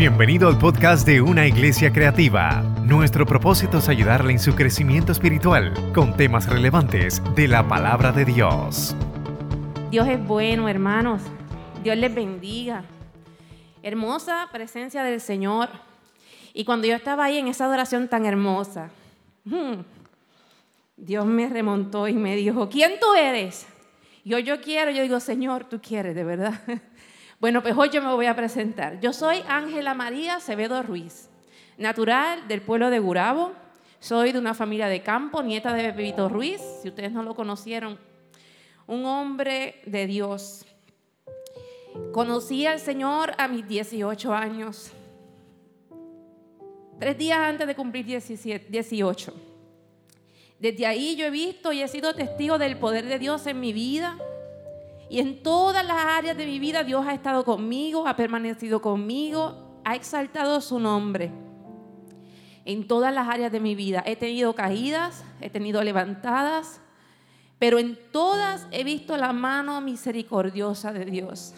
Bienvenido al podcast de Una Iglesia Creativa. Nuestro propósito es ayudarle en su crecimiento espiritual con temas relevantes de la palabra de Dios. Dios es bueno, hermanos. Dios les bendiga. Hermosa presencia del Señor. Y cuando yo estaba ahí en esa adoración tan hermosa, hmm, Dios me remontó y me dijo, ¿quién tú eres? Yo, yo quiero, yo digo, Señor, tú quieres, de verdad. Bueno, pues hoy yo me voy a presentar. Yo soy Ángela María Acevedo Ruiz, natural del pueblo de Gurabo. Soy de una familia de campo, nieta de Pepito Ruiz, si ustedes no lo conocieron, un hombre de Dios. Conocí al Señor a mis 18 años, tres días antes de cumplir 18. Desde ahí yo he visto y he sido testigo del poder de Dios en mi vida. Y en todas las áreas de mi vida Dios ha estado conmigo, ha permanecido conmigo, ha exaltado su nombre. En todas las áreas de mi vida he tenido caídas, he tenido levantadas, pero en todas he visto la mano misericordiosa de Dios.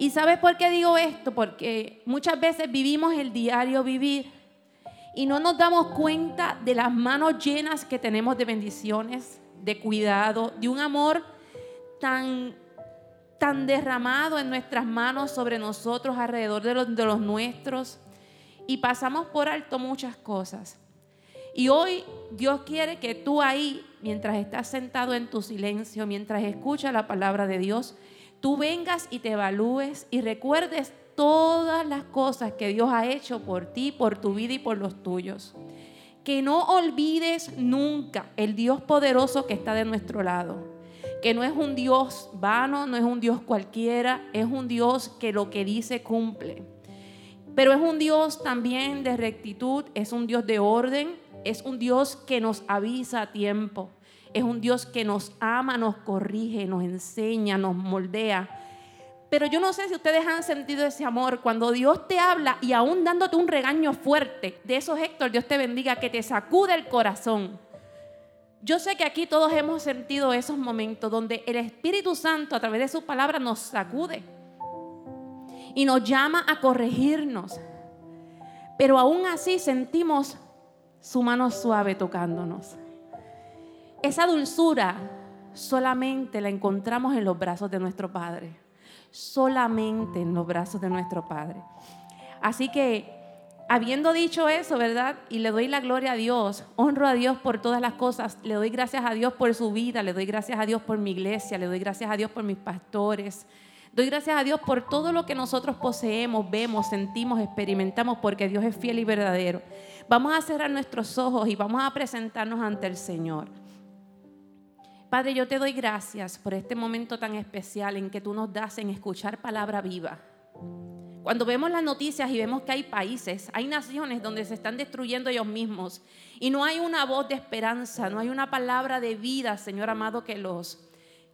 ¿Y sabes por qué digo esto? Porque muchas veces vivimos el diario vivir y no nos damos cuenta de las manos llenas que tenemos de bendiciones, de cuidado, de un amor tan, tan derramado en nuestras manos sobre nosotros, alrededor de los, de los nuestros, y pasamos por alto muchas cosas. Y hoy Dios quiere que tú ahí, mientras estás sentado en tu silencio, mientras escuchas la palabra de Dios, tú vengas y te evalúes y recuerdes todas las cosas que Dios ha hecho por ti, por tu vida y por los tuyos. Que no olvides nunca el Dios poderoso que está de nuestro lado. Que no es un Dios vano, no es un Dios cualquiera, es un Dios que lo que dice cumple. Pero es un Dios también de rectitud, es un Dios de orden, es un Dios que nos avisa a tiempo, es un Dios que nos ama, nos corrige, nos enseña, nos moldea pero yo no sé si ustedes han sentido ese amor cuando Dios te habla y aún dándote un regaño fuerte. De esos, Héctor, Dios te bendiga, que te sacude el corazón. Yo sé que aquí todos hemos sentido esos momentos donde el Espíritu Santo a través de su palabra nos sacude y nos llama a corregirnos. Pero aún así sentimos su mano suave tocándonos. Esa dulzura solamente la encontramos en los brazos de nuestro Padre solamente en los brazos de nuestro Padre. Así que, habiendo dicho eso, ¿verdad? Y le doy la gloria a Dios, honro a Dios por todas las cosas, le doy gracias a Dios por su vida, le doy gracias a Dios por mi iglesia, le doy gracias a Dios por mis pastores. Doy gracias a Dios por todo lo que nosotros poseemos, vemos, sentimos, experimentamos, porque Dios es fiel y verdadero. Vamos a cerrar nuestros ojos y vamos a presentarnos ante el Señor. Padre, yo te doy gracias por este momento tan especial en que tú nos das en escuchar palabra viva. Cuando vemos las noticias y vemos que hay países, hay naciones donde se están destruyendo ellos mismos y no hay una voz de esperanza, no hay una palabra de vida, Señor amado, que los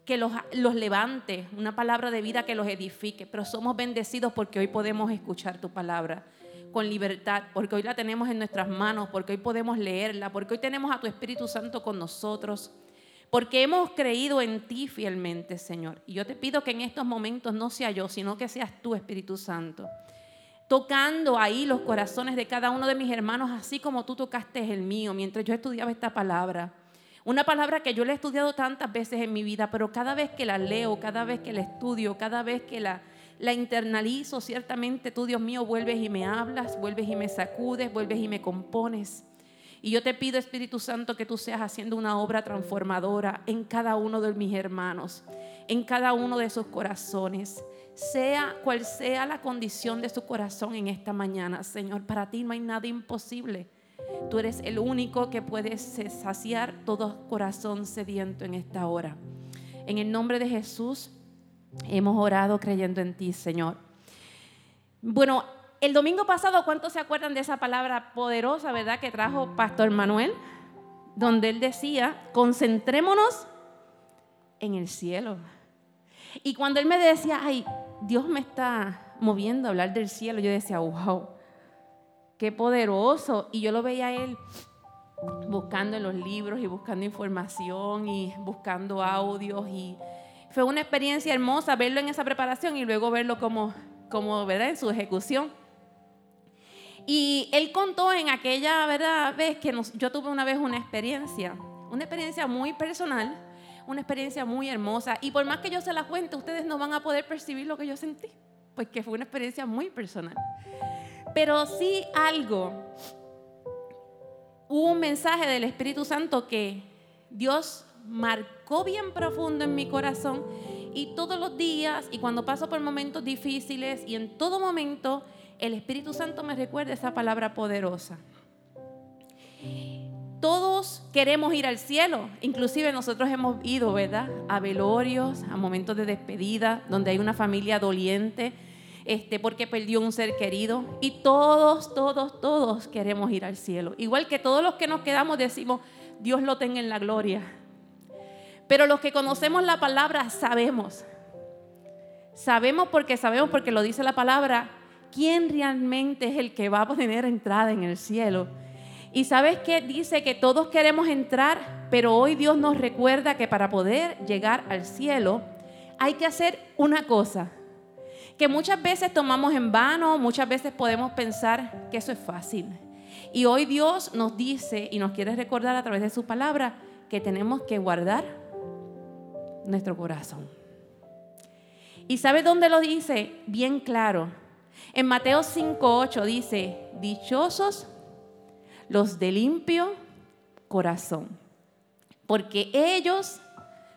que los, los levante, una palabra de vida que los edifique, pero somos bendecidos porque hoy podemos escuchar tu palabra con libertad, porque hoy la tenemos en nuestras manos, porque hoy podemos leerla, porque hoy tenemos a tu Espíritu Santo con nosotros porque hemos creído en ti fielmente, Señor. Y yo te pido que en estos momentos no sea yo, sino que seas tú, Espíritu Santo, tocando ahí los corazones de cada uno de mis hermanos, así como tú tocaste el mío mientras yo estudiaba esta palabra. Una palabra que yo la he estudiado tantas veces en mi vida, pero cada vez que la leo, cada vez que la estudio, cada vez que la, la internalizo, ciertamente tú, Dios mío, vuelves y me hablas, vuelves y me sacudes, vuelves y me compones. Y yo te pido, Espíritu Santo, que tú seas haciendo una obra transformadora en cada uno de mis hermanos, en cada uno de sus corazones. Sea cual sea la condición de su corazón en esta mañana, Señor, para ti no hay nada imposible. Tú eres el único que puedes saciar todo corazón sediento en esta hora. En el nombre de Jesús hemos orado creyendo en ti, Señor. Bueno, el domingo pasado, ¿cuántos se acuerdan de esa palabra poderosa, verdad, que trajo Pastor Manuel? Donde él decía, concentrémonos en el cielo. Y cuando él me decía, ay, Dios me está moviendo a hablar del cielo, yo decía, wow, qué poderoso. Y yo lo veía él buscando en los libros y buscando información y buscando audios. Y fue una experiencia hermosa verlo en esa preparación y luego verlo como, como ¿verdad? en su ejecución. Y él contó en aquella ¿verdad? vez que yo tuve una vez una experiencia, una experiencia muy personal, una experiencia muy hermosa. Y por más que yo se la cuente, ustedes no van a poder percibir lo que yo sentí, porque fue una experiencia muy personal. Pero sí algo, hubo un mensaje del Espíritu Santo que Dios marcó bien profundo en mi corazón y todos los días y cuando paso por momentos difíciles y en todo momento el Espíritu Santo me recuerda esa palabra poderosa. Todos queremos ir al cielo, inclusive nosotros hemos ido, ¿verdad? A velorios, a momentos de despedida, donde hay una familia doliente, este, porque perdió un ser querido. Y todos, todos, todos queremos ir al cielo. Igual que todos los que nos quedamos decimos, Dios lo tenga en la gloria. Pero los que conocemos la palabra sabemos. Sabemos porque sabemos porque lo dice la palabra, quién realmente es el que va a tener entrada en el cielo. Y sabes que dice que todos queremos entrar, pero hoy Dios nos recuerda que para poder llegar al cielo hay que hacer una cosa, que muchas veces tomamos en vano, muchas veces podemos pensar que eso es fácil. Y hoy Dios nos dice y nos quiere recordar a través de su palabra que tenemos que guardar nuestro corazón. ¿Y sabe dónde lo dice? Bien claro. En Mateo 5:8 dice, dichosos los de limpio corazón, porque ellos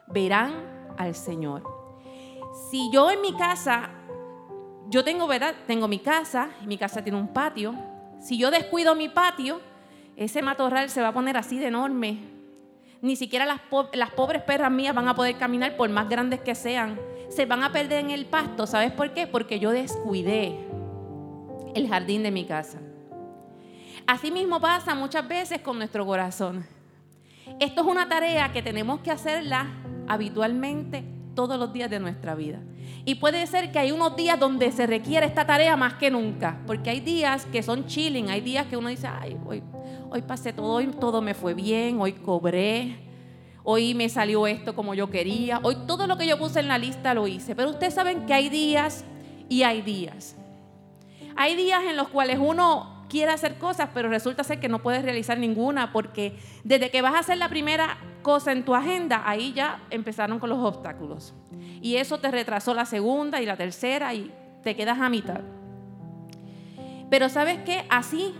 verán al Señor. Si yo en mi casa, yo tengo, ¿verdad? Tengo mi casa, mi casa tiene un patio. Si yo descuido mi patio, ese matorral se va a poner así de enorme. Ni siquiera las, las pobres perras mías van a poder caminar por más grandes que sean. Se van a perder en el pasto. ¿Sabes por qué? Porque yo descuidé el jardín de mi casa. Así mismo pasa muchas veces con nuestro corazón. Esto es una tarea que tenemos que hacerla habitualmente todos los días de nuestra vida. Y puede ser que hay unos días donde se requiere esta tarea más que nunca, porque hay días que son chilling, hay días que uno dice, ay, hoy, hoy pasé todo, hoy todo me fue bien, hoy cobré, hoy me salió esto como yo quería, hoy todo lo que yo puse en la lista lo hice. Pero ustedes saben que hay días y hay días. Hay días en los cuales uno quiere hacer cosas, pero resulta ser que no puedes realizar ninguna porque desde que vas a hacer la primera cosa en tu agenda, ahí ya empezaron con los obstáculos. Y eso te retrasó la segunda y la tercera y te quedas a mitad. Pero sabes qué, así,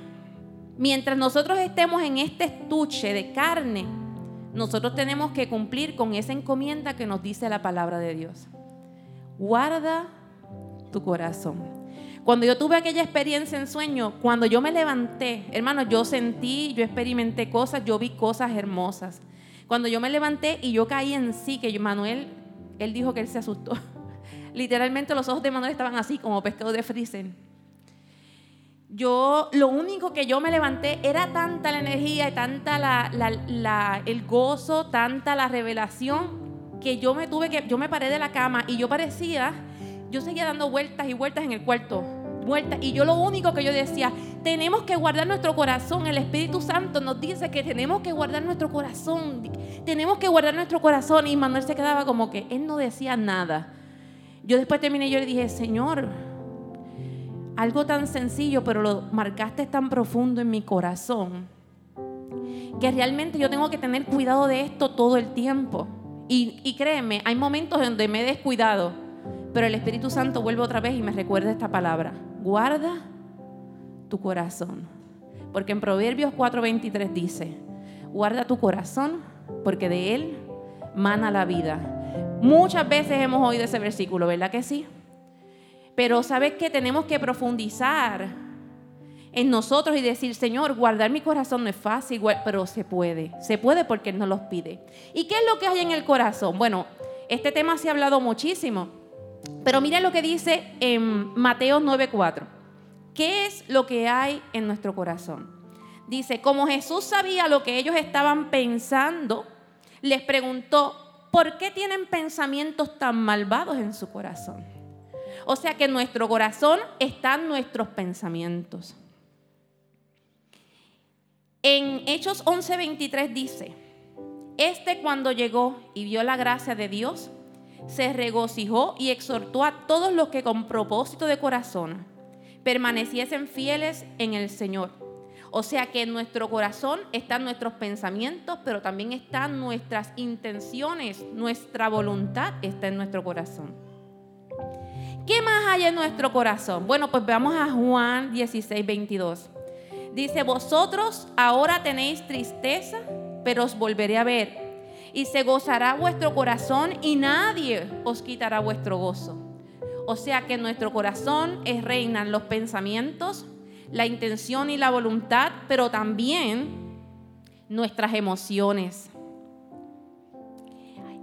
mientras nosotros estemos en este estuche de carne, nosotros tenemos que cumplir con esa encomienda que nos dice la palabra de Dios. Guarda tu corazón. Cuando yo tuve aquella experiencia en sueño, cuando yo me levanté, hermano, yo sentí, yo experimenté cosas, yo vi cosas hermosas. Cuando yo me levanté y yo caí en sí, que Manuel, él dijo que él se asustó. Literalmente los ojos de Manuel estaban así como pescado de frisen. Yo, lo único que yo me levanté era tanta la energía tanta el gozo, tanta la revelación, que yo me tuve que, yo me paré de la cama y yo parecía yo seguía dando vueltas y vueltas en el cuarto. Vueltas. Y yo lo único que yo decía, tenemos que guardar nuestro corazón. El Espíritu Santo nos dice que tenemos que guardar nuestro corazón. Tenemos que guardar nuestro corazón. Y Manuel se quedaba como que él no decía nada. Yo después terminé y yo le dije, Señor, algo tan sencillo, pero lo marcaste tan profundo en mi corazón, que realmente yo tengo que tener cuidado de esto todo el tiempo. Y créeme, hay momentos donde me he descuidado pero el Espíritu Santo vuelve otra vez y me recuerda esta palabra. Guarda tu corazón. Porque en Proverbios 4:23 dice, guarda tu corazón porque de él mana la vida. Muchas veces hemos oído ese versículo, ¿verdad que sí? Pero sabes que tenemos que profundizar en nosotros y decir, Señor, guardar mi corazón no es fácil, pero se puede. Se puede porque Él nos los pide. ¿Y qué es lo que hay en el corazón? Bueno, este tema se ha hablado muchísimo. Pero mira lo que dice en Mateo 9:4. ¿Qué es lo que hay en nuestro corazón? Dice, como Jesús sabía lo que ellos estaban pensando, les preguntó, ¿por qué tienen pensamientos tan malvados en su corazón? O sea que en nuestro corazón están nuestros pensamientos. En Hechos 11:23 dice, este cuando llegó y vio la gracia de Dios, se regocijó y exhortó a todos los que con propósito de corazón permaneciesen fieles en el Señor. O sea que en nuestro corazón están nuestros pensamientos, pero también están nuestras intenciones, nuestra voluntad está en nuestro corazón. ¿Qué más hay en nuestro corazón? Bueno, pues veamos a Juan 16, 22. Dice, vosotros ahora tenéis tristeza, pero os volveré a ver. Y se gozará vuestro corazón y nadie os quitará vuestro gozo. O sea que en nuestro corazón es, reinan los pensamientos, la intención y la voluntad, pero también nuestras emociones.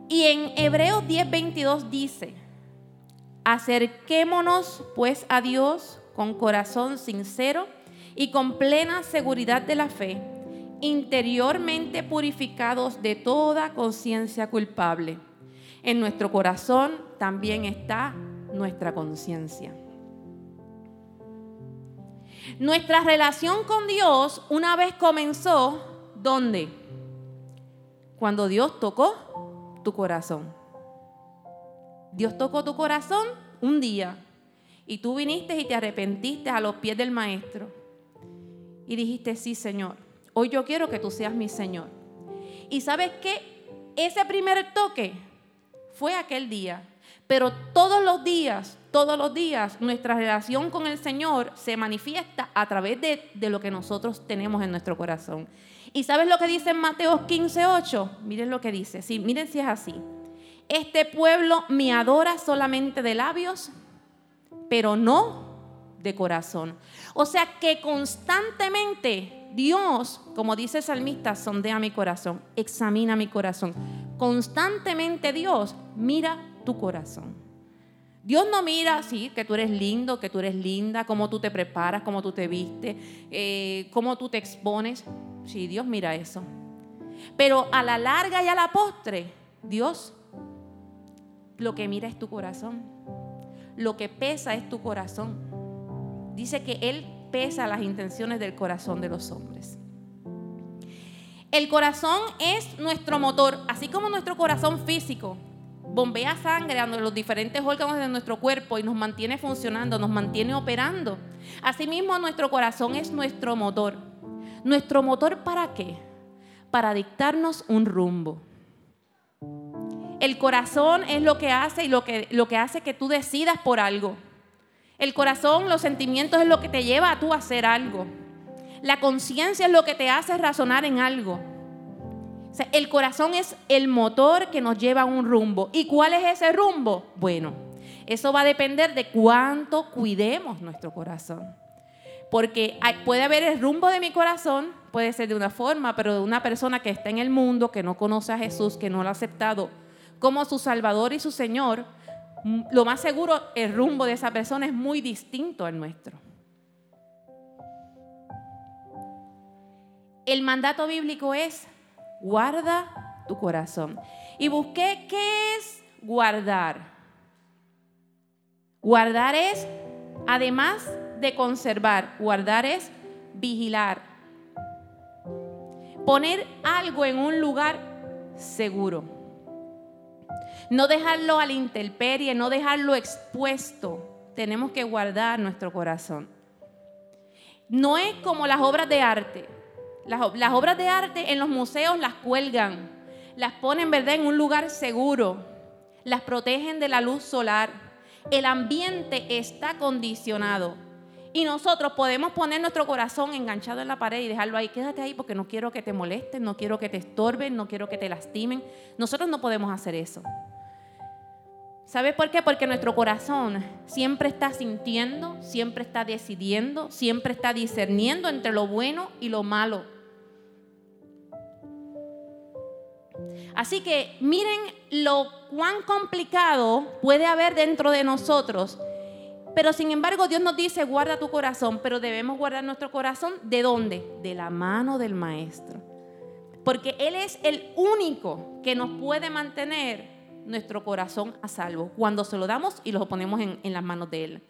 Y en Hebreos 10:22 dice, Acerquémonos pues a Dios con corazón sincero y con plena seguridad de la fe, interiormente purificados de toda conciencia culpable. En nuestro corazón también está nuestra conciencia. Nuestra relación con Dios una vez comenzó, ¿dónde? Cuando Dios tocó tu corazón. Dios tocó tu corazón un día y tú viniste y te arrepentiste a los pies del maestro y dijiste, sí Señor, hoy yo quiero que tú seas mi Señor. Y sabes qué, ese primer toque fue aquel día, pero todos los días, todos los días nuestra relación con el Señor se manifiesta a través de, de lo que nosotros tenemos en nuestro corazón. ¿Y sabes lo que dice en Mateo 15, 8? Miren lo que dice, sí, miren si es así. Este pueblo me adora solamente de labios, pero no de corazón. O sea que constantemente Dios, como dice el salmista, sondea mi corazón, examina mi corazón. Constantemente Dios mira tu corazón. Dios no mira, sí, que tú eres lindo, que tú eres linda, cómo tú te preparas, cómo tú te vistes, eh, cómo tú te expones. Sí, Dios mira eso. Pero a la larga y a la postre, Dios lo que mira es tu corazón. Lo que pesa es tu corazón. Dice que Él pesa las intenciones del corazón de los hombres. El corazón es nuestro motor, así como nuestro corazón físico bombea sangre a los diferentes órganos de nuestro cuerpo y nos mantiene funcionando, nos mantiene operando. Asimismo, nuestro corazón es nuestro motor. ¿Nuestro motor para qué? Para dictarnos un rumbo. El corazón es lo que hace y lo que, lo que hace que tú decidas por algo. El corazón, los sentimientos es lo que te lleva a tú a hacer algo. La conciencia es lo que te hace razonar en algo. el corazón es el motor que nos lleva a un rumbo. ¿Y cuál es ese rumbo? Bueno, eso va a depender de cuánto cuidemos nuestro corazón. Porque puede haber el rumbo de mi corazón, puede ser de una forma, pero de una persona que está en el mundo, que no conoce a Jesús, que no lo ha aceptado como su Salvador y su Señor, lo más seguro el rumbo de esa persona es muy distinto al nuestro. El mandato bíblico es guarda tu corazón. Y busqué qué es guardar. Guardar es, además de conservar, guardar es vigilar. Poner algo en un lugar seguro. No dejarlo a la intemperie, no dejarlo expuesto. Tenemos que guardar nuestro corazón. No es como las obras de arte. Las, obras de arte en los museos las cuelgan, las ponen ¿verdad? en un lugar seguro, las protegen de la luz solar. El ambiente está condicionado. Y nosotros podemos poner nuestro corazón enganchado en la pared y dejarlo ahí. Quédate ahí porque no quiero que te molesten, no quiero que te estorben, no quiero que te lastimen. Nosotros no podemos hacer eso. ¿Sabe por qué? Porque nuestro corazón siempre está sintiendo, siempre está decidiendo, siempre está discerniendo entre lo bueno y lo malo. Así que miren lo cuán complicado puede haber dentro de nosotros. Pero sin embargo Dios nos dice, guarda tu corazón, pero debemos guardar nuestro corazón de dónde? De la mano del Maestro. Porque Él es el único que nos puede mantener nuestro corazón a salvo cuando se lo damos y lo ponemos en, las manos de Él.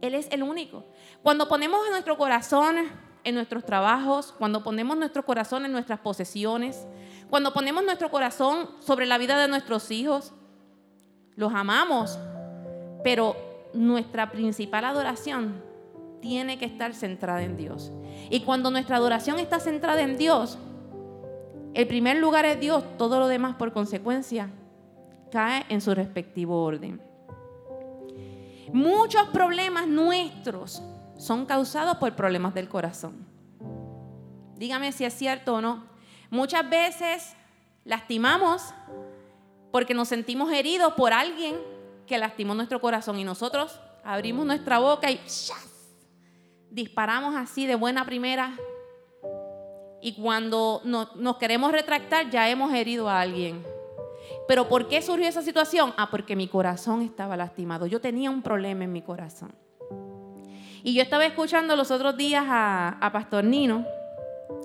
Él es el único. Cuando ponemos nuestro corazón en nuestros trabajos, cuando ponemos nuestro corazón en nuestras posesiones, cuando ponemos nuestro corazón sobre la vida de nuestros hijos, los amamos, pero nuestra principal adoración tiene que estar centrada en Dios. Y cuando nuestra adoración está centrada en Dios, el primer lugar es Dios, todo lo demás por consecuencia cae en su respectivo orden. Muchos problemas nuestros son causados por problemas del corazón. Dígame si es cierto o no. Muchas veces lastimamos porque nos sentimos heridos por alguien que lastimó nuestro corazón y nosotros abrimos nuestra boca y disparamos así de buena primera. Y cuando nos queremos retractar ya hemos herido a alguien. Pero ¿por qué surgió esa situación? Ah, porque mi corazón estaba lastimado. Yo tenía un problema en mi corazón. Y yo estaba escuchando los otros días a, Pastor Nino.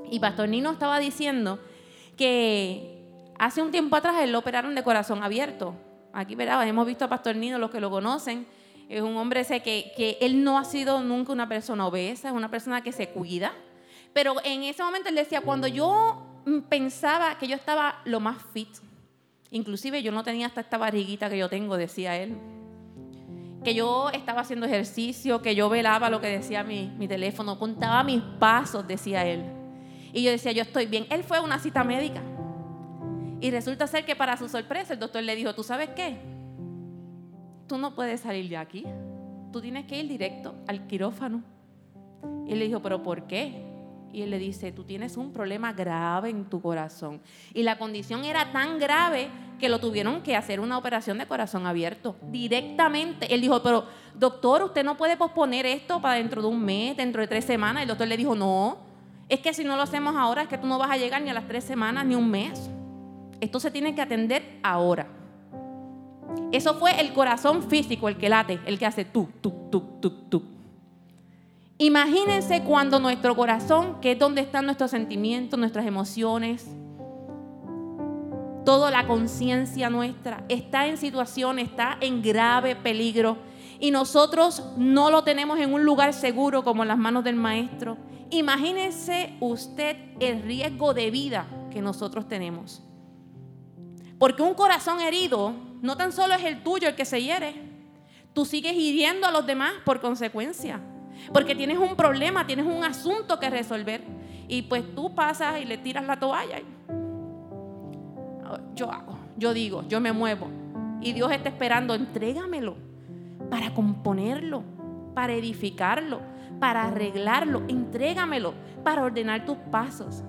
Y Pastor Nino estaba diciendo que hace un tiempo atrás él lo operaron de corazón abierto. Aquí, ¿verdad? Hemos visto a Pastor Nino, los que lo conocen. Es un hombre ese que, que él no ha sido nunca una persona obesa, es una persona que se cuida. Pero en ese momento él decía, cuando yo pensaba que yo estaba lo más fit, Inclusive yo no tenía hasta esta barriguita que yo tengo, decía él. Que yo estaba haciendo ejercicio, que yo velaba lo que decía mi, mi teléfono, contaba mis pasos, decía él. Y yo decía, yo estoy bien. Él fue a una cita médica. Y resulta ser que para su sorpresa el doctor le dijo, ¿tú sabes qué? Tú no puedes salir de aquí. Tú tienes que ir directo al quirófano. Y él le dijo, ¿pero por qué? Y él le dice, tú tienes un problema grave en tu corazón. Y la condición era tan grave que lo tuvieron que hacer una operación de corazón abierto directamente. Él dijo, pero doctor, usted no puede posponer esto para dentro de un mes, dentro de tres semanas. El doctor le dijo, no, es que si no lo hacemos ahora es que tú no vas a llegar ni a las tres semanas ni un mes. Esto se tiene que atender ahora. Eso fue el corazón físico, el que late, el que hace tú, tú, tú, tú, tú. Imagínense cuando nuestro corazón, que es donde están nuestros sentimientos, nuestras emociones, toda la conciencia nuestra, está en situación, está en grave peligro y nosotros no lo tenemos en un lugar seguro como en las manos del maestro. Imagínense usted el riesgo de vida que nosotros tenemos. Porque un corazón herido no tan solo es el tuyo el que se hiere, tú sigues hiriendo a los demás por consecuencia. Porque tienes un problema, tienes un asunto que resolver. Y pues tú pasas y le tiras la toalla. Yo hago, yo digo, yo me muevo. Y Dios está esperando, entrégamelo para componerlo, para edificarlo, para arreglarlo. Entrégamelo para ordenar tus pasos.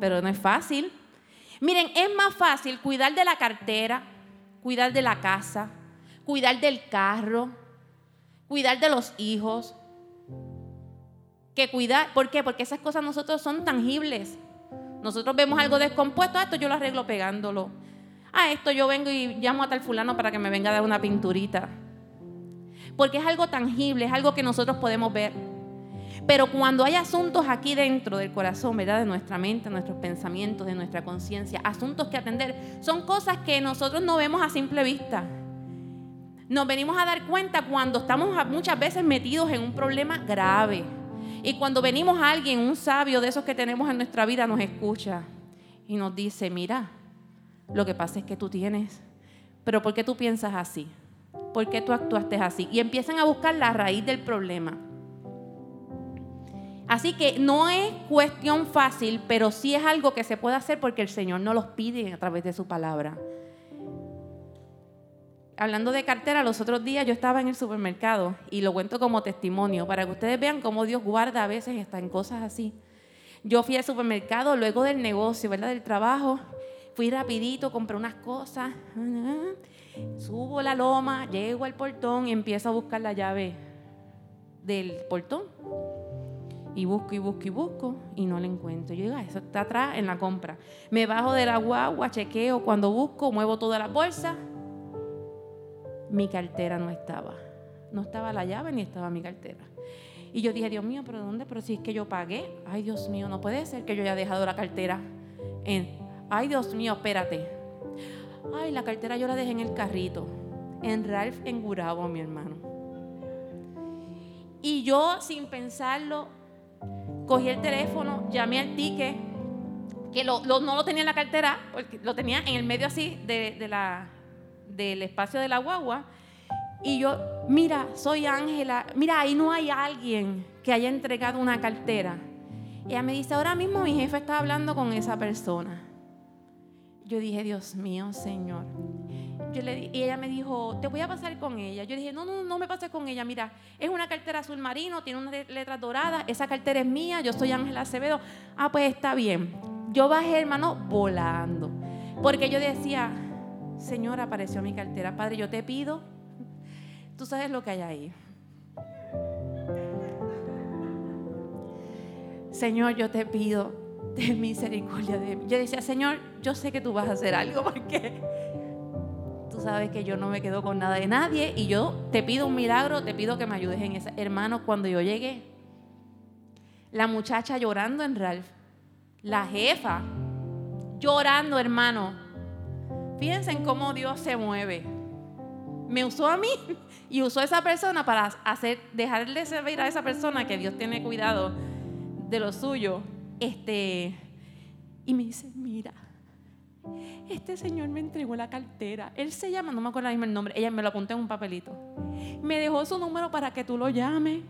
Pero no es fácil. Miren, es más fácil cuidar de la cartera, cuidar de la casa, cuidar del carro, cuidar de los hijos, que cuidar, ¿por qué? Porque esas cosas nosotros son tangibles. Nosotros vemos algo descompuesto, ah, esto yo lo arreglo pegándolo. Ah, esto yo vengo y llamo a tal fulano para que me venga a dar una pinturita. Porque es algo tangible, es algo que nosotros podemos ver. Pero cuando hay asuntos aquí dentro del corazón, ¿verdad? De nuestra mente, nuestros pensamientos, de nuestra conciencia, asuntos que atender, son cosas que nosotros no vemos a simple vista nos venimos a dar cuenta cuando estamos muchas veces metidos en un problema grave. Y cuando venimos a alguien, un sabio de esos que tenemos en nuestra vida, nos escucha y nos dice, mira, lo que pasa es que tú tienes, pero ¿por qué tú piensas así? ¿Por qué tú actuaste así? Y empiezan a buscar la raíz del problema. Así que no es cuestión fácil, pero sí es algo que se puede hacer porque el Señor nos los pide a través de su palabra hablando de cartera, los otros días yo estaba en el supermercado y lo cuento como testimonio para que ustedes vean cómo Dios guarda a veces está en cosas así. Yo fui al supermercado luego del negocio, ¿verdad? Del trabajo. Fui rapidito, compré unas cosas. Subo la loma, llego al portón y empiezo a buscar la llave del portón. Y busco y busco y busco y no la encuentro. Yo digo, ah, eso está atrás en la compra. Me bajo de la guagua, chequeo, cuando busco, muevo todas las bolsas mi cartera no estaba. No estaba la llave ni estaba mi cartera. Y yo dije, Dios mío, ¿pero dónde? Pero si es que yo pagué. Ay, Dios mío, no puede ser que yo haya dejado la cartera en... Ay, Dios mío, espérate. Ay, la cartera yo la dejé en el carrito. En Ralph, en Gurabo, mi hermano. Y yo, sin pensarlo, cogí el teléfono, llamé al ticket, que no lo tenía en la cartera, porque lo tenía en el medio así de la del espacio de la guagua Y yo, mira, soy Ángela, mira, ahí no hay alguien que haya entregado una cartera. Ella me dice, ahora mismo mi jefe está hablando con esa persona. Yo dije, Dios mío, Señor. Yo le, y ella me dijo, te voy a pasar con ella. Yo dije, no, no, no me pases con ella. Mira, es una cartera azul marino, tiene unas letras doradas. Esa cartera es mía, yo soy Ángela Acevedo. Ah, pues está bien. Yo bajé, hermano, volando. Porque yo decía, Señor, apareció mi cartera. Padre, yo te pido Tú sabes lo que hay ahí. Señor, yo te pido, de misericordia de mí. Yo decía, Señor, yo sé que tú vas a hacer algo porque tú sabes que yo no me quedo con nada de nadie y yo te pido un milagro, te pido que me ayudes en eso. Hermano, cuando yo llegué, la muchacha llorando en Ralph, la jefa llorando, hermano. Fíjense en cómo Dios se mueve me usó a mí y usó a esa persona para hacer, dejarle servir a esa persona que Dios tiene cuidado de lo suyo. Este, y me dice, mira, este señor me entregó la cartera. Él se llama, no me acuerdo el nombre, ella me lo apunté en un papelito. Me dejó su número para que tú lo llames.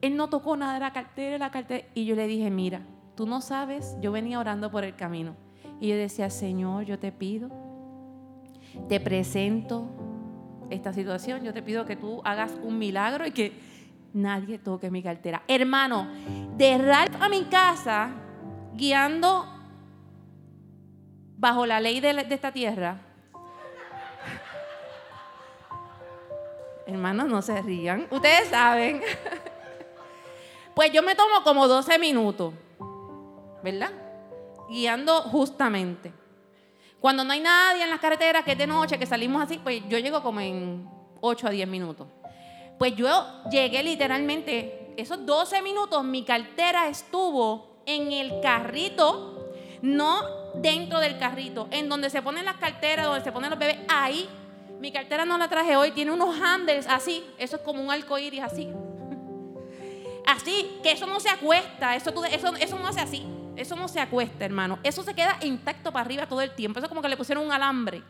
Él no tocó nada de la cartera, la cartera. Y yo le dije, mira, tú no sabes, yo venía orando por el camino. Y yo decía, Señor, yo te pido, te presento esta situación, yo te pido que tú hagas un milagro y que nadie toque mi cartera. Hermano, de Ralph a mi casa, guiando bajo la ley de, esta tierra. Hermanos, no se rían. Ustedes saben. Pues yo me tomo como 12 minutos, ¿verdad? Guiando justamente. Cuando no hay nadie en las carreteras, que es de noche, que salimos así, pues yo llego como en 8 a 10 minutos. Pues yo llegué literalmente, esos 12 minutos, mi cartera estuvo en el carrito, no dentro del carrito, en donde se ponen las carteras, donde se ponen los bebés, ahí. Mi cartera no la traje hoy, tiene unos handles así, eso es como un arco iris así. Así, que eso no se acuesta, eso, eso, eso no hace así. Eso no se acuesta, hermano. Eso se queda intacto para arriba todo el tiempo. Eso es como que le pusieron un alambre.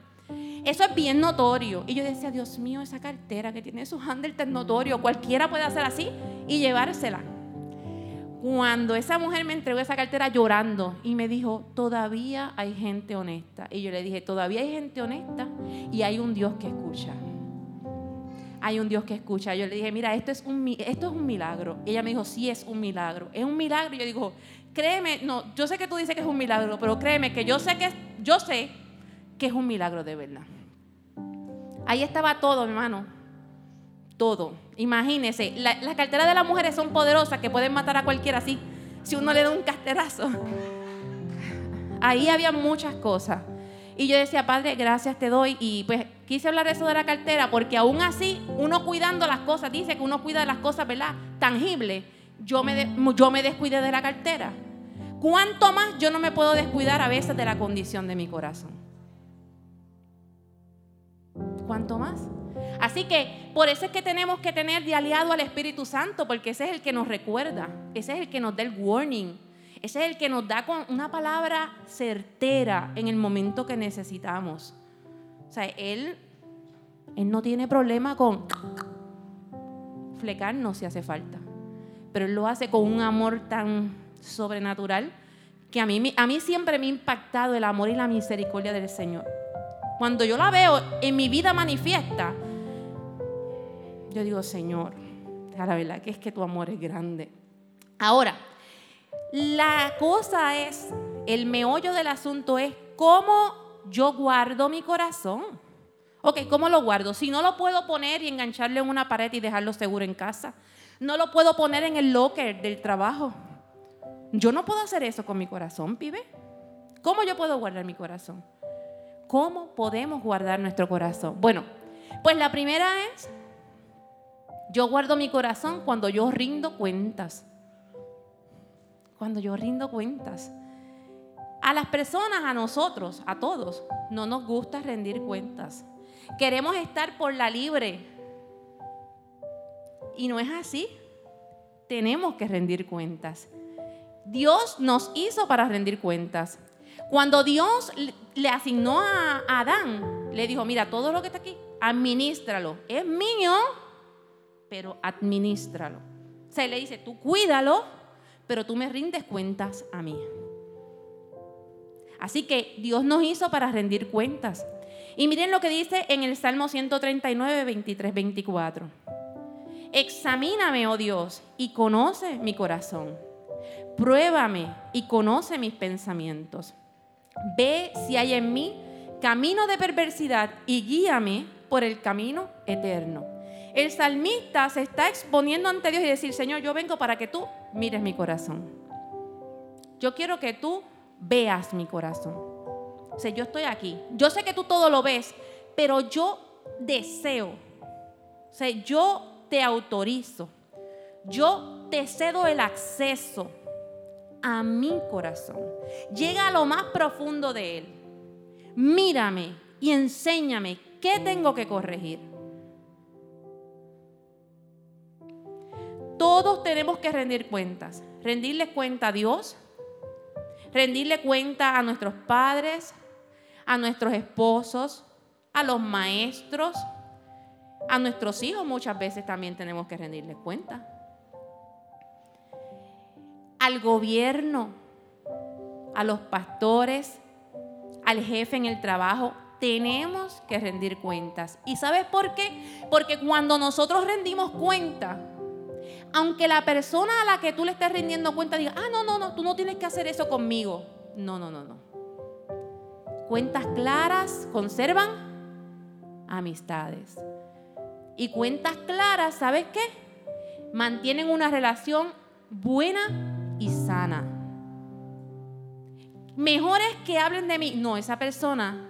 Eso es bien notorio. Y yo decía, Dios mío, esa cartera que tiene su handle tan notorio, cualquiera puede hacer así y llevársela. Cuando esa mujer me entregó esa cartera llorando y me dijo, todavía hay gente honesta. Y yo le dije, todavía hay gente honesta y hay un Dios que escucha. Hay un Dios que escucha. Yo le dije, mira, esto es un, esto es un milagro. Y ella me dijo, sí es un milagro. Es un milagro. Y yo digo, créeme, no, yo sé que tú dices que es un milagro, pero créeme que yo sé que, yo sé que es un milagro de verdad. Ahí estaba todo, hermano. Todo. Imagínese, las carteras de las mujeres son poderosas que pueden matar a cualquiera así, si uno le da un casterazo. Ahí había muchas cosas. Y yo decía, Padre, gracias te doy. Y pues quise hablar eso de la cartera, porque aún así, uno cuidando las cosas, dice que uno cuida de las cosas, ¿verdad? Tangibles. Yo me, yo me descuidé de la cartera. ¿Cuánto más yo no me puedo descuidar a veces de la condición de mi corazón? ¿Cuánto más? Así que por eso es que tenemos que tener de aliado al Espíritu Santo, porque ese es el que nos recuerda, ese es el que nos da el warning, ese es el que nos da con una palabra certera en el momento que necesitamos. O sea, Él, él no tiene problema con flecarnos si hace falta, pero Él lo hace con un amor tan sobrenatural que a mí, a mí siempre me ha impactado el amor y la misericordia del Señor. Cuando yo la veo en mi vida manifiesta, yo digo, Señor, la verdad que es que tu amor es grande. Ahora, la cosa es, el meollo del asunto es cómo yo guardo mi corazón. Ok, ¿cómo lo guardo? Si no lo puedo poner y engancharlo en una pared y dejarlo seguro en casa. No lo puedo poner en el locker del trabajo. Yo no puedo hacer eso con mi corazón, pibe. ¿Cómo yo puedo guardar mi corazón? ¿Cómo podemos guardar nuestro corazón? Bueno, pues la primera es, yo guardo mi corazón cuando yo rindo cuentas. Cuando yo rindo cuentas. A las personas, a nosotros, a todos, no nos gusta rendir cuentas. Queremos estar por la libre. Y no es así. Tenemos que rendir cuentas. Dios nos hizo para rendir cuentas. Cuando Dios le asignó a Adán, le dijo, mira, todo lo que está aquí, administralo. Es mío, pero administralo. Se le dice, tú cuídalo, pero tú me rindes cuentas a mí. Así que Dios nos hizo para rendir cuentas. Y miren lo que dice en el Salmo 139, 23, 24. Examíname, oh Dios, y conoce mi corazón. Pruébame y conoce mis pensamientos. Ve si hay en mí camino de perversidad y guíame por el camino eterno. El salmista se está exponiendo ante Dios y decir, Señor, yo vengo para que tú mires mi corazón. Yo quiero que tú veas mi corazón. O sea, yo estoy aquí. Yo sé que tú todo lo ves, pero yo deseo. O sea, yo te autorizo. Yo te cedo el acceso a mi corazón. Llega a lo más profundo de él. Mírame y enséñame qué tengo que corregir. Todos tenemos que rendir cuentas. Rendirle cuenta a Dios, rendirle cuenta a nuestros padres, a nuestros esposos, a los maestros, a nuestros hijos muchas veces también tenemos que rendirles cuenta. Al gobierno, a los pastores, al jefe en el trabajo, tenemos que rendir cuentas. ¿Y sabes por qué? Porque cuando nosotros rendimos cuenta, aunque la persona a la que tú le estés rindiendo cuenta diga, ah, no, no, no, tú no tienes que hacer eso conmigo. No, no, no, no. Cuentas claras conservan amistades. Y cuentas claras, ¿sabes qué? Mantienen una relación buena y sana. Mejor es que hablen de mí. No, esa persona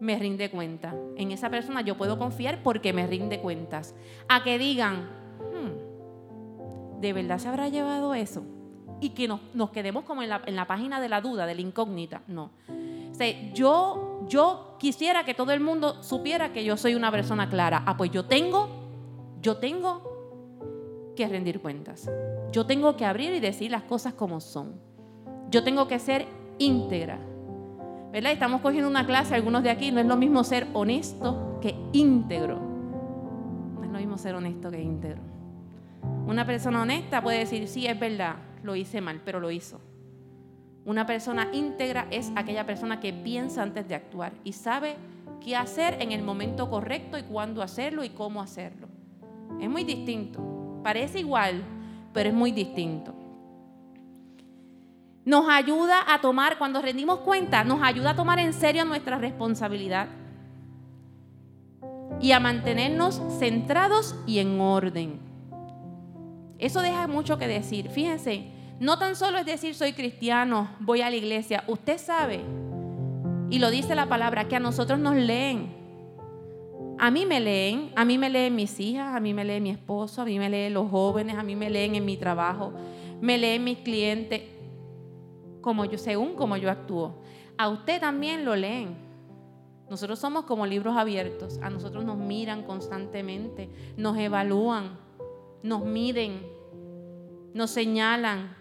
me rinde cuenta. En esa persona yo puedo confiar porque me rinde cuentas. A que digan, hmm, ¿de verdad se habrá llevado eso? Y que nos, quedemos como en la, en la, página de la duda, de la incógnita. No. Yo, yo quisiera que todo el mundo supiera que yo soy una persona clara. Ah, pues yo tengo, yo tengo que rendir cuentas. Yo tengo que abrir y decir las cosas como son. Yo tengo que ser íntegra. ¿Verdad? Estamos cogiendo una clase, algunos de aquí, no es lo mismo ser honesto que íntegro. No es lo mismo ser honesto que íntegro. Una persona honesta puede decir, sí, es verdad, lo hice mal, pero lo hizo. Una persona íntegra es aquella persona que piensa antes de actuar y sabe qué hacer en el momento correcto y cuándo hacerlo y cómo hacerlo. Es muy distinto. Parece igual, pero es muy distinto. Nos ayuda a tomar, cuando rendimos cuenta, nos ayuda a tomar en serio nuestra responsabilidad y a mantenernos centrados y en orden. Eso deja mucho que decir. Fíjense, no tan solo es decir soy cristiano, voy a la iglesia. Usted sabe, y lo dice la palabra, que a nosotros nos leen. A mí me leen, a mí me leen mis hijas, a mí me leen mi esposo, a mí me leen los jóvenes, a mí me leen en mi trabajo, me leen mis clientes, como yo, según como yo actúo. A usted también lo leen. Nosotros somos como libros abiertos. A nosotros nos miran constantemente, nos evalúan, nos miden, nos señalan,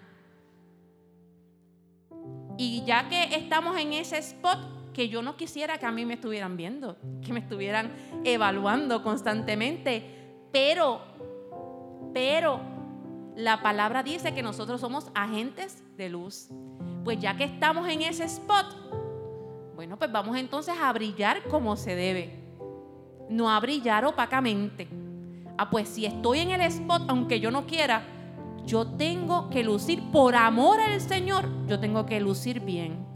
y ya que estamos en ese spot, que yo no quisiera que a mí me estuvieran viendo, que me estuvieran evaluando constantemente, pero, pero la palabra dice que nosotros somos agentes de luz. Pues ya que estamos en ese spot, bueno, pues vamos entonces a brillar como se debe, no a brillar opacamente. Ah, pues si estoy en el spot, aunque yo no quiera, yo tengo que lucir, por amor al Señor, yo tengo que lucir bien.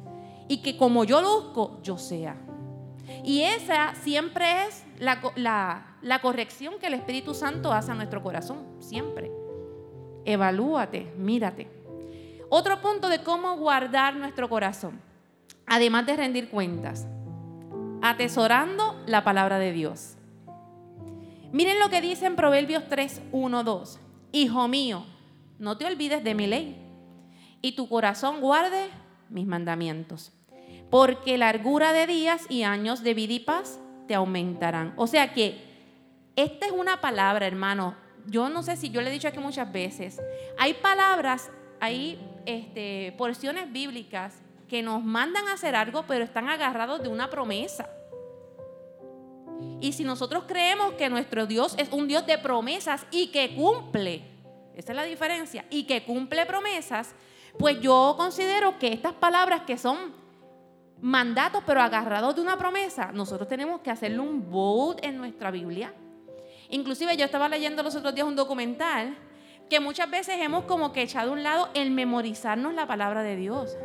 Y que como yo luzco, yo sea. Y esa siempre es la, la corrección que el Espíritu Santo hace a nuestro corazón, siempre. Evalúate, mírate. Otro punto de cómo guardar nuestro corazón, además de rendir cuentas, atesorando la palabra de Dios. Miren lo que dice en Proverbios 3, 1, 2. Hijo mío, no te olvides de mi ley y tu corazón guarde mis mandamientos, porque largura de días y años de vida y paz te aumentarán. O sea que esta es una palabra, hermano. Yo no sé si yo le he dicho aquí muchas veces. Hay palabras, hay este, porciones bíblicas que nos mandan a hacer algo, pero están agarrados de una promesa. Y si nosotros creemos que nuestro Dios es un Dios de promesas y que cumple, esa es la diferencia, y que cumple promesas, pues yo considero que estas palabras que son mandatos pero agarrados de una promesa, nosotros tenemos que hacerle un vote en nuestra Biblia. Inclusive yo estaba leyendo los otros días un documental que muchas veces hemos como que echado a un lado el memorizarnos la palabra de Dios.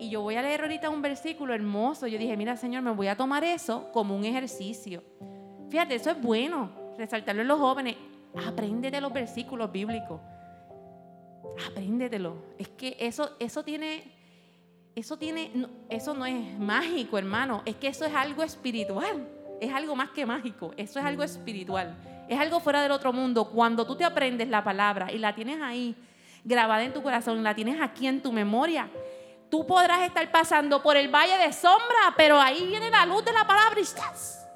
Y yo voy a leer ahorita un versículo hermoso. Yo dije, mira Señor, me voy a tomar eso como un ejercicio. Fíjate, eso es bueno, resaltarlo en los jóvenes. Apréndete los versículos bíblicos. Apréndetelo. Es que eso, eso tiene, eso tiene, eso no es mágico, hermano. Es que eso es algo espiritual. Es algo más que mágico. Eso es algo espiritual. Es algo fuera del otro mundo. Cuando tú te aprendes la palabra y la tienes ahí grabada en tu corazón, la tienes aquí en tu memoria, Tú podrás estar pasando por el valle de sombra, pero ahí viene la luz de la palabra y estás.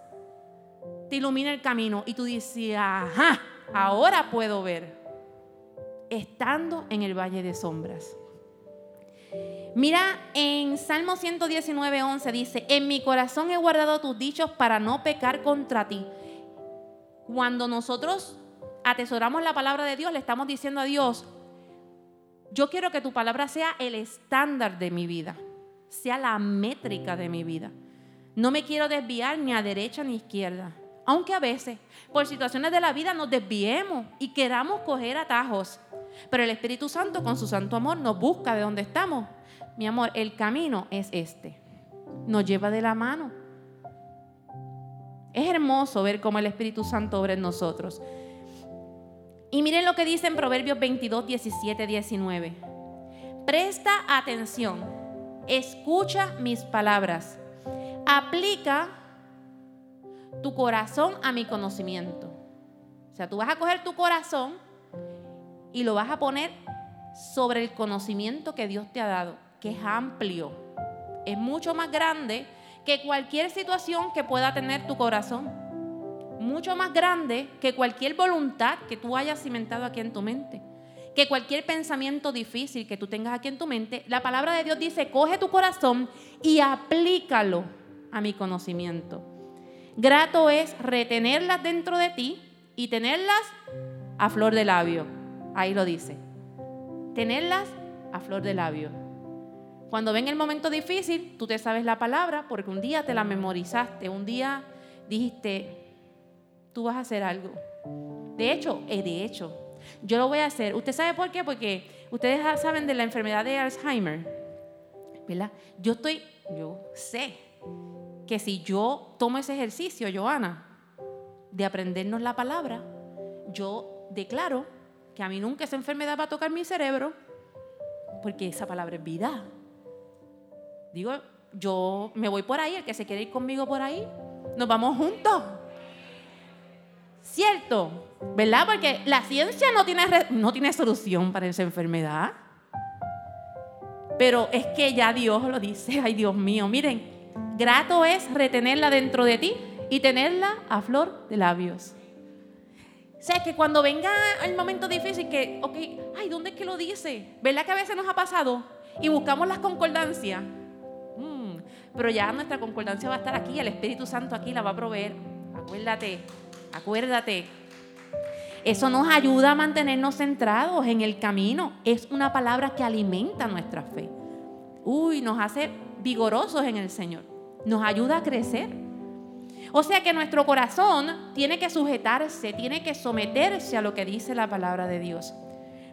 Te ilumina el camino y tú dices, ajá, ahora puedo ver. Estando en el valle de sombras. Mira, en Salmo 119, 11 dice, en mi corazón he guardado tus dichos para no pecar contra ti. Cuando nosotros atesoramos la palabra de Dios, le estamos diciendo a Dios, yo quiero que tu palabra sea el estándar de mi vida, sea la métrica de mi vida. No me quiero desviar ni a derecha ni a izquierda. Aunque a veces, por situaciones de la vida, nos desviemos y queramos coger atajos. Pero el Espíritu Santo, con su santo amor, nos busca de donde estamos. Mi amor, el camino es este. Nos lleva de la mano. Es hermoso ver cómo el Espíritu Santo obra en nosotros. Y miren lo que dice en Proverbios 22, 17, 19. Presta atención, escucha mis palabras, aplica tu corazón a mi conocimiento. O sea, tú vas a coger tu corazón y lo vas a poner sobre el conocimiento que Dios te ha dado, que es amplio, es mucho más grande que cualquier situación que pueda tener tu corazón mucho más grande que cualquier voluntad que tú hayas cimentado aquí en tu mente. Que cualquier pensamiento difícil que tú tengas aquí en tu mente, la palabra de Dios dice, coge tu corazón y aplícalo a mi conocimiento. Grato es retenerlas dentro de ti y tenerlas a flor de labio. Ahí lo dice. Tenerlas a flor de labio. Cuando ven el momento difícil, tú te sabes la palabra porque un día te la memorizaste, un día dijiste, tú vas a hacer algo. De hecho, eh, de hecho, yo lo voy a hacer. ¿Usted sabe por qué? Porque ustedes saben de la enfermedad de Alzheimer, ¿verdad? Yo estoy, yo sé que si yo tomo ese ejercicio, Joana, de aprendernos la palabra, yo declaro que a mí nunca esa enfermedad va a tocar mi cerebro, porque esa palabra es vida. Digo, yo me voy por ahí, el que se quiere ir conmigo por ahí, nos vamos juntos. ¿Cierto? ¿Verdad? Porque la ciencia no tiene, no tiene solución para esa enfermedad. Pero es que ya Dios lo dice. Ay, Dios mío, miren, grato es retenerla dentro de ti y tenerla a flor de labios. O sea, que cuando venga el momento difícil, que, ok, ay, ¿dónde es que lo dice? ¿Verdad que a veces nos ha pasado? Y buscamos las concordancias. Mm, pero ya nuestra concordancia va a estar aquí, el Espíritu Santo aquí la va a proveer. Acuérdate, Acuérdate, eso nos ayuda a mantenernos centrados en el camino. Es una palabra que alimenta nuestra fe. Uy, nos hace vigorosos en el Señor. Nos ayuda a crecer. O sea que nuestro corazón tiene que sujetarse, tiene que someterse a lo que dice la palabra de Dios.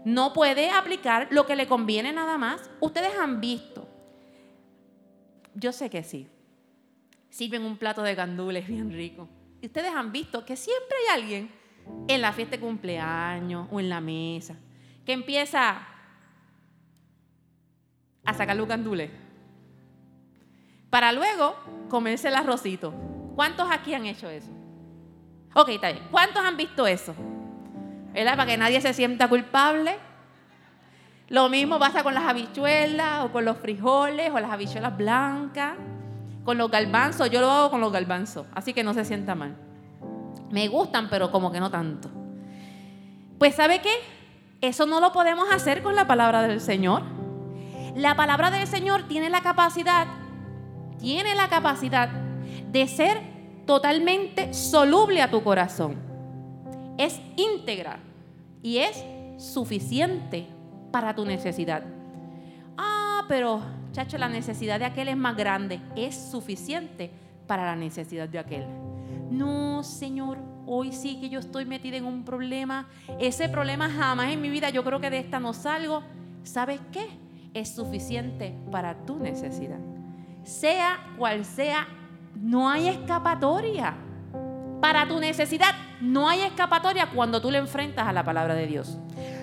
No puede aplicar lo que le conviene nada más. Ustedes han visto. Yo sé que sí. Sirven un plato de gandules bien rico. Y ustedes han visto que siempre hay alguien en la fiesta de cumpleaños o en la mesa que empieza a sacar los gandules para luego comerse el arrocito. ¿Cuántos aquí han hecho eso? Ok, está bien. ¿Cuántos han visto eso? ¿Verdad? Para que nadie se sienta culpable. Lo mismo pasa con las habichuelas o con los frijoles o las habichuelas blancas. Con los galbanzos, yo lo hago con los galbanzos, así que no se sienta mal. Me gustan, pero como que no tanto. Pues ¿sabe qué? Eso no lo podemos hacer con la palabra del Señor. La palabra del Señor tiene la capacidad, tiene la capacidad de ser totalmente soluble a tu corazón. Es íntegra y es suficiente para tu necesidad. Ah, pero, chacho, la necesidad de aquel es más grande. Es suficiente para la necesidad de aquel. No, Señor, hoy sí que yo estoy metida en un problema. Ese problema jamás en mi vida, yo creo que de esta no salgo. ¿Sabes qué? Es suficiente para tu necesidad. Sea cual sea, no hay escapatoria. Para tu necesidad no hay escapatoria cuando tú le enfrentas a la palabra de Dios.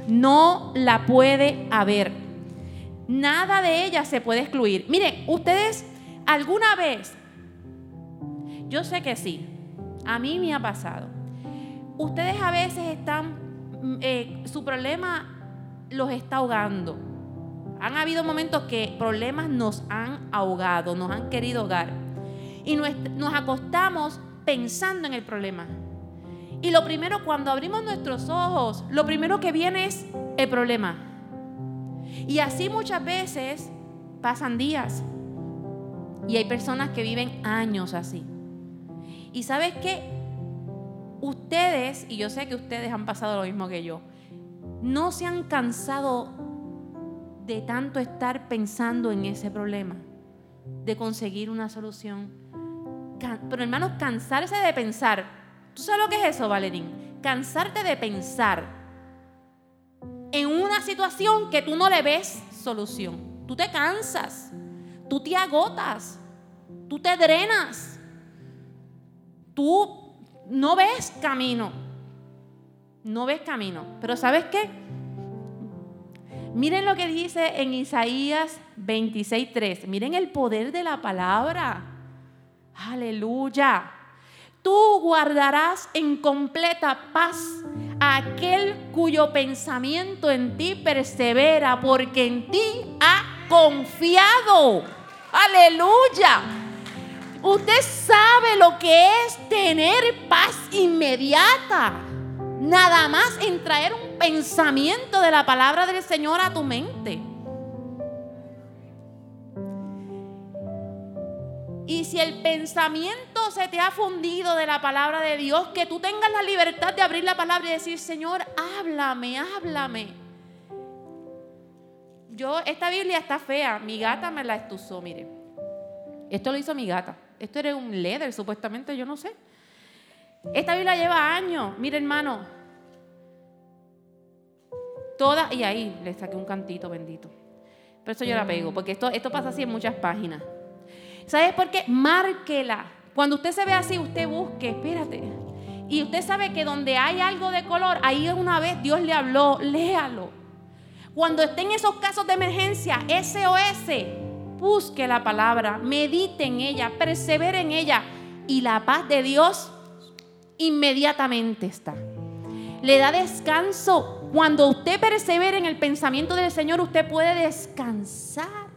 No la puede haber. Nada de ella se puede excluir. Miren, ustedes alguna vez, yo sé que sí, a mí me ha pasado. Ustedes a veces están, mm, eh, su problema los está ahogando. Han habido momentos que problemas nos han ahogado, nos han querido ahogar. Y nos acostamos pensando en el problema. Y lo primero, cuando abrimos nuestros ojos, lo primero que viene es el problema. Y así muchas veces pasan días. Y hay personas que viven años así. Y sabes qué? Ustedes, y yo sé que ustedes han pasado lo mismo que yo, no se han cansado de tanto estar pensando en ese problema, de conseguir una solución. Pero hermanos, cansarse de pensar. ¿Tú sabes lo que es eso, Valerín? Cansarte de pensar en una situación que tú no le ves solución. Tú te cansas, tú te agotas, tú te drenas, tú no ves camino, no ves camino. Pero ¿sabes qué? Miren lo que dice en Isaías 26.3. Miren el poder de la palabra. Aleluya. Tú guardarás en completa paz a aquel cuyo pensamiento en ti persevera, porque en ti ha confiado. Aleluya. Usted sabe lo que es tener paz inmediata. Nada más en traer un pensamiento de la palabra del Señor a tu mente. Y si el pensamiento se te ha fundido de la palabra de Dios, que tú tengas la libertad de abrir la palabra y decir, Señor, háblame, háblame. Yo, esta Biblia está fea. Mi gata me la estuzó, mire. Esto lo hizo mi gata. Esto era un leather, supuestamente, yo no sé. Esta Biblia lleva años. Mire, hermano. Toda, y ahí le saqué un cantito bendito. Pero eso yo la pego, porque esto, esto pasa así en muchas páginas. ¿Sabes por qué? Márquela. Cuando usted se ve así, usted busque, espérate. Y usted sabe que donde hay algo de color, ahí una vez Dios le habló, léalo. Cuando esté en esos casos de emergencia, SOS, busque la palabra, medite en ella, persevere en ella y la paz de Dios inmediatamente está. Le da descanso. Cuando usted persevera en el pensamiento del Señor, usted puede descansar.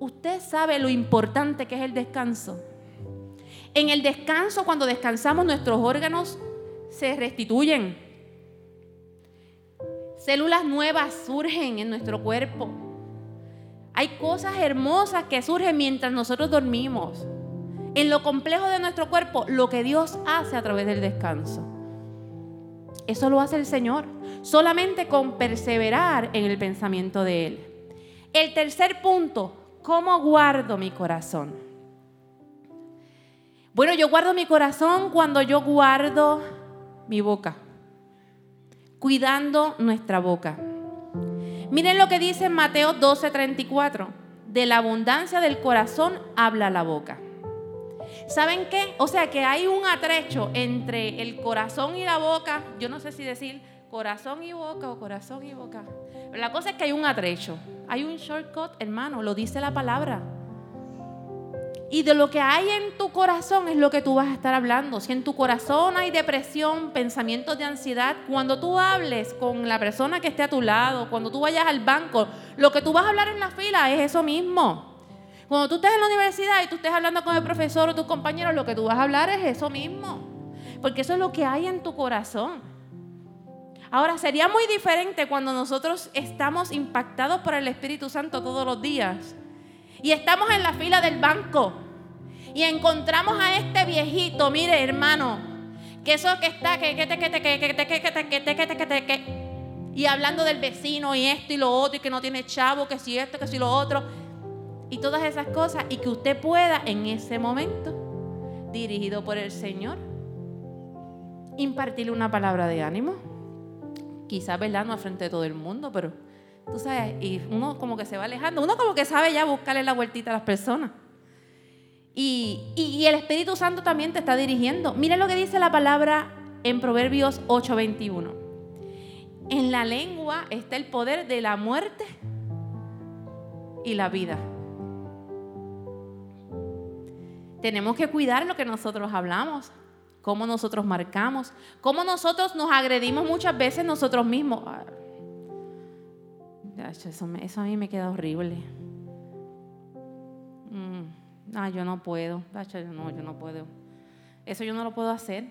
Usted sabe lo importante que es el descanso. En el descanso, cuando descansamos, nuestros órganos se restituyen. Células nuevas surgen en nuestro cuerpo. Hay cosas hermosas que surgen mientras nosotros dormimos. En lo complejo de nuestro cuerpo, lo que Dios hace a través del descanso. Eso lo hace el Señor, solamente con perseverar en el pensamiento de Él. El tercer punto, ¿Cómo guardo mi corazón? Bueno, yo guardo mi corazón cuando yo guardo mi boca, cuidando nuestra boca. Miren lo que dice en Mateo 12:34. De la abundancia del corazón habla la boca. ¿Saben qué? O sea que hay un atrecho entre el corazón y la boca. Yo no sé si decir corazón y boca o corazón y boca. Pero la cosa es que hay un atrecho. Hay un shortcut, hermano, lo dice la palabra. Y de lo que hay en tu corazón es lo que tú vas a estar hablando. Si en tu corazón hay depresión, pensamientos de ansiedad, cuando tú hables con la persona que esté a tu lado, cuando tú vayas al banco, lo que tú vas a hablar en la fila es eso mismo. Cuando tú estés en la universidad y tú estés hablando con el profesor o tus compañeros, lo que tú vas a hablar es eso mismo. Porque eso es lo que hay en tu corazón. Ahora, sería muy diferente cuando nosotros estamos impactados por el Espíritu Santo todos los días y estamos en la fila del banco y encontramos a este viejito, mire hermano, que eso que está, que que te que te que te que te que te que te que te que y hablando del vecino y esto y lo otro y que no tiene chavo, que si esto, que si lo otro y todas esas cosas y que usted pueda en ese momento, dirigido por el Señor, impartirle una palabra de ánimo. Quizás, ¿verdad? No al frente de todo el mundo, pero tú sabes, y uno como que se va alejando, uno como que sabe ya buscarle la vueltita a las personas. Y, y, el Espíritu Santo también te está dirigiendo. Mira lo que dice la palabra en Proverbios 8:21. En la lengua está el poder de la muerte y la vida. Tenemos que cuidar lo que nosotros hablamos, cómo nosotros marcamos, cómo nosotros nos agredimos muchas veces nosotros mismos. Eso, eso a mí me queda horrible. Mm, ah, yo no puedo. No, yo no puedo. Eso yo no lo puedo hacer.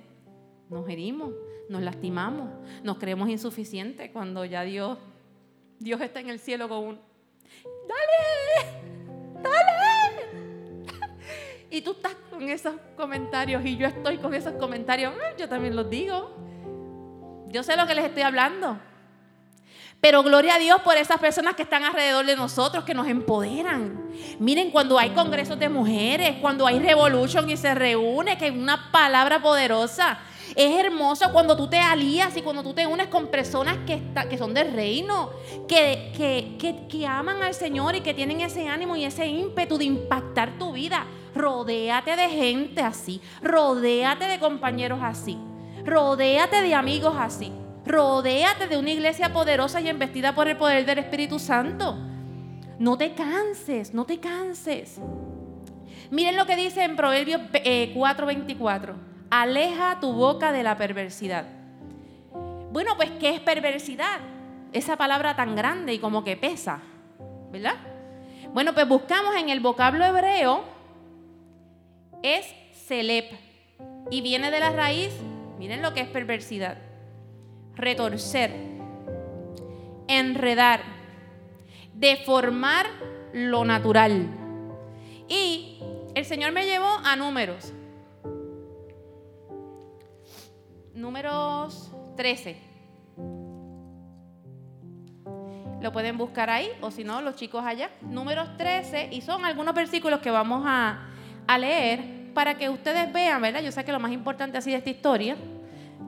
Nos herimos, nos lastimamos, nos creemos insuficientes cuando ya Dios, Dios está en el cielo con un, dale, dale. Y tú estás con esos comentarios y yo estoy con esos comentarios, yo también los digo. Yo sé lo que les estoy hablando. Pero gloria a Dios por esas personas que están alrededor de nosotros, que nos empoderan. Miren, cuando hay congresos de mujeres, cuando hay revolution y se reúne, que es una palabra poderosa. Es hermoso cuando tú te alías y cuando tú te unes con personas que, que son del reino, que, que, que aman al Señor y que tienen ese ánimo y ese ímpetu de impactar tu vida. Rodéate de gente así, rodéate de compañeros así, rodéate de amigos así. Rodéate de una iglesia poderosa y embestida por el poder del Espíritu Santo. No te canses, no te canses. Miren lo que dice en Proverbios 4:24. Eh, Aleja tu boca de la perversidad. Bueno, pues ¿qué es perversidad? Esa palabra tan grande y como que pesa, ¿verdad? Bueno, pues buscamos en el vocablo hebreo, es celep y viene de la raíz, miren lo que es perversidad retorcer, enredar, deformar lo natural. Y el Señor me llevó a números. Números 13. Lo pueden buscar ahí, o si no, los chicos allá. Números 13, y son algunos versículos que vamos a, a leer para que ustedes vean, ¿verdad? Yo sé que lo más importante así de esta historia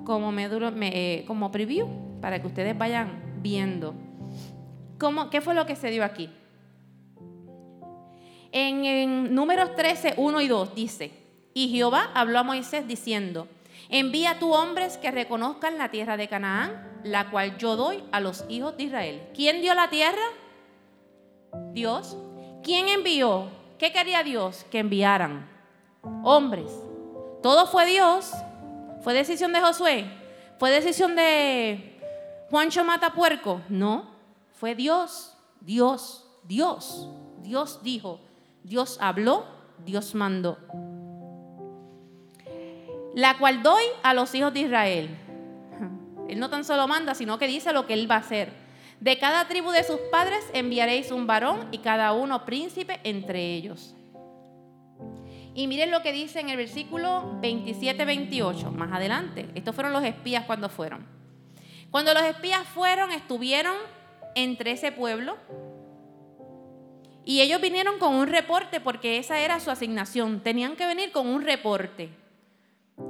como, me, eh, como preview para que ustedes vayan viendo. ¿Cómo, ¿Qué fue lo que se dio aquí? En, en números 13, 1 y 2 dice, y Jehová habló a Moisés diciendo, envía a tu hombres que reconozcan la tierra de Canaán, la cual yo doy a los hijos de Israel. ¿Quién dio la tierra? Dios. ¿Quién envió? ¿Qué quería Dios? Que enviaran hombres. Todo fue Dios ¿Fue decisión de Josué? ¿Fue decisión de Juancho Matapuerco? No, fue Dios, Dios, Dios. Dios dijo, Dios habló, Dios mandó. La cual doy a los hijos de Israel. Él no tan solo manda, sino que dice lo que él va a hacer. De cada tribu de sus padres enviaréis un varón y cada uno príncipe entre ellos. Y miren lo que dice en el versículo 27-28, más adelante. Estos fueron los espías cuando fueron. Cuando los espías fueron, estuvieron entre ese pueblo. Y ellos vinieron con un reporte porque esa era su asignación. Tenían que venir con un reporte.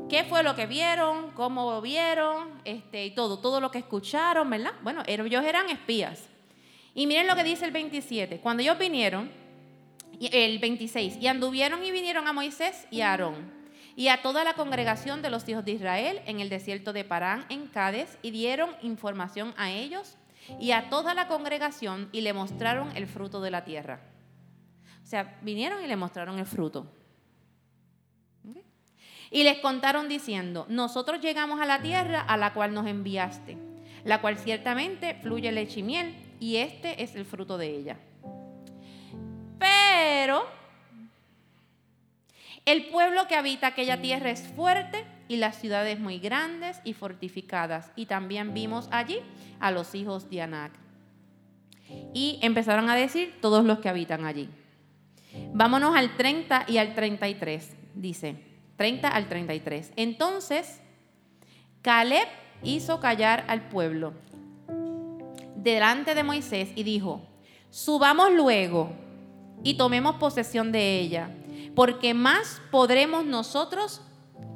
¿Qué fue lo que vieron? ¿Cómo vieron? Este, y todo, todo lo que escucharon, ¿verdad? Bueno, ellos eran espías. Y miren lo que dice el 27. Cuando ellos vinieron, el 26, y anduvieron y vinieron a Moisés y a Aarón y a toda la congregación de los hijos de Israel en el desierto de Parán, en Cádiz, y dieron información a ellos y a toda la congregación y le mostraron el fruto de la tierra. O sea, vinieron y le mostraron el fruto. Y les contaron diciendo, nosotros llegamos a la tierra a la cual nos enviaste, la cual ciertamente fluye leche y miel, y este es el fruto de ella. Pero el pueblo que habita aquella tierra es fuerte y las ciudades muy grandes y fortificadas. Y también vimos allí a los hijos de Anac. Y empezaron a decir todos los que habitan allí. Vámonos al 30 y al 33, dice, 30 al 33. Entonces, Caleb hizo callar al pueblo delante de Moisés y dijo, subamos luego y tomemos posesión de ella, porque más podremos nosotros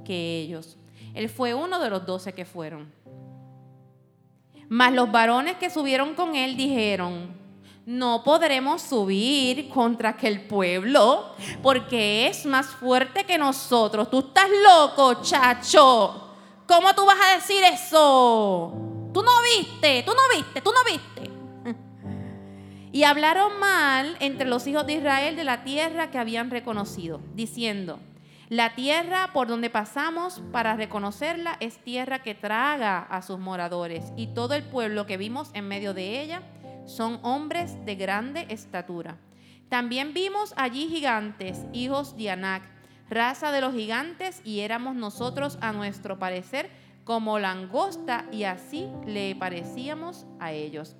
que ellos. Él fue uno de los doce que fueron. Mas los varones que subieron con él dijeron, no podremos subir contra aquel pueblo porque es más fuerte que nosotros. Tú estás loco, chacho. ¿Cómo tú vas a decir eso? Tú no viste, tú no viste, tú no viste. Y hablaron mal entre los hijos de Israel de la tierra que habían reconocido, diciendo, la tierra por donde pasamos para reconocerla es tierra que traga a sus moradores, y todo el pueblo que vimos en medio de ella son hombres de grande estatura. También vimos allí gigantes, hijos de Anac, raza de los gigantes, y éramos nosotros a nuestro parecer como langosta, y así le parecíamos a ellos.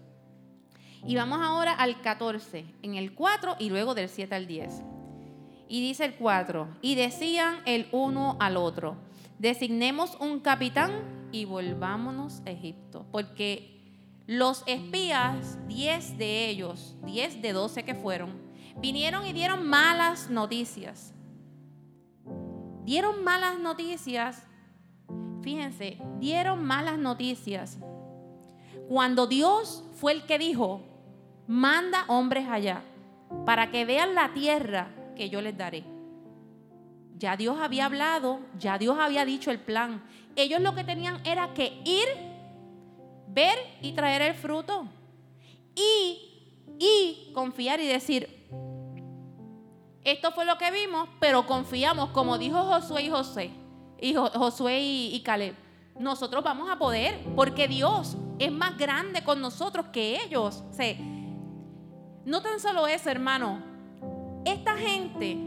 Y vamos ahora al 14, en el 4 y luego del 7 al 10. Y dice el 4, y decían el uno al otro, designemos un capitán y volvámonos a Egipto, porque los espías, 10 de ellos, 10 de 12 que fueron, vinieron y dieron malas noticias. Dieron malas noticias, fíjense, dieron malas noticias. Cuando Dios fue el que dijo, manda hombres allá para que vean la tierra que yo les daré. Ya Dios había hablado, ya Dios había dicho el plan. Ellos lo que tenían era que ir, ver y traer el fruto. Y, y confiar y decir, esto fue lo que vimos, pero confiamos, como dijo Josué y José, y Josué y, Caleb. Nosotros vamos a poder, porque Dios es más grande con nosotros que ellos. O no tan solo eso, hermano. Esta gente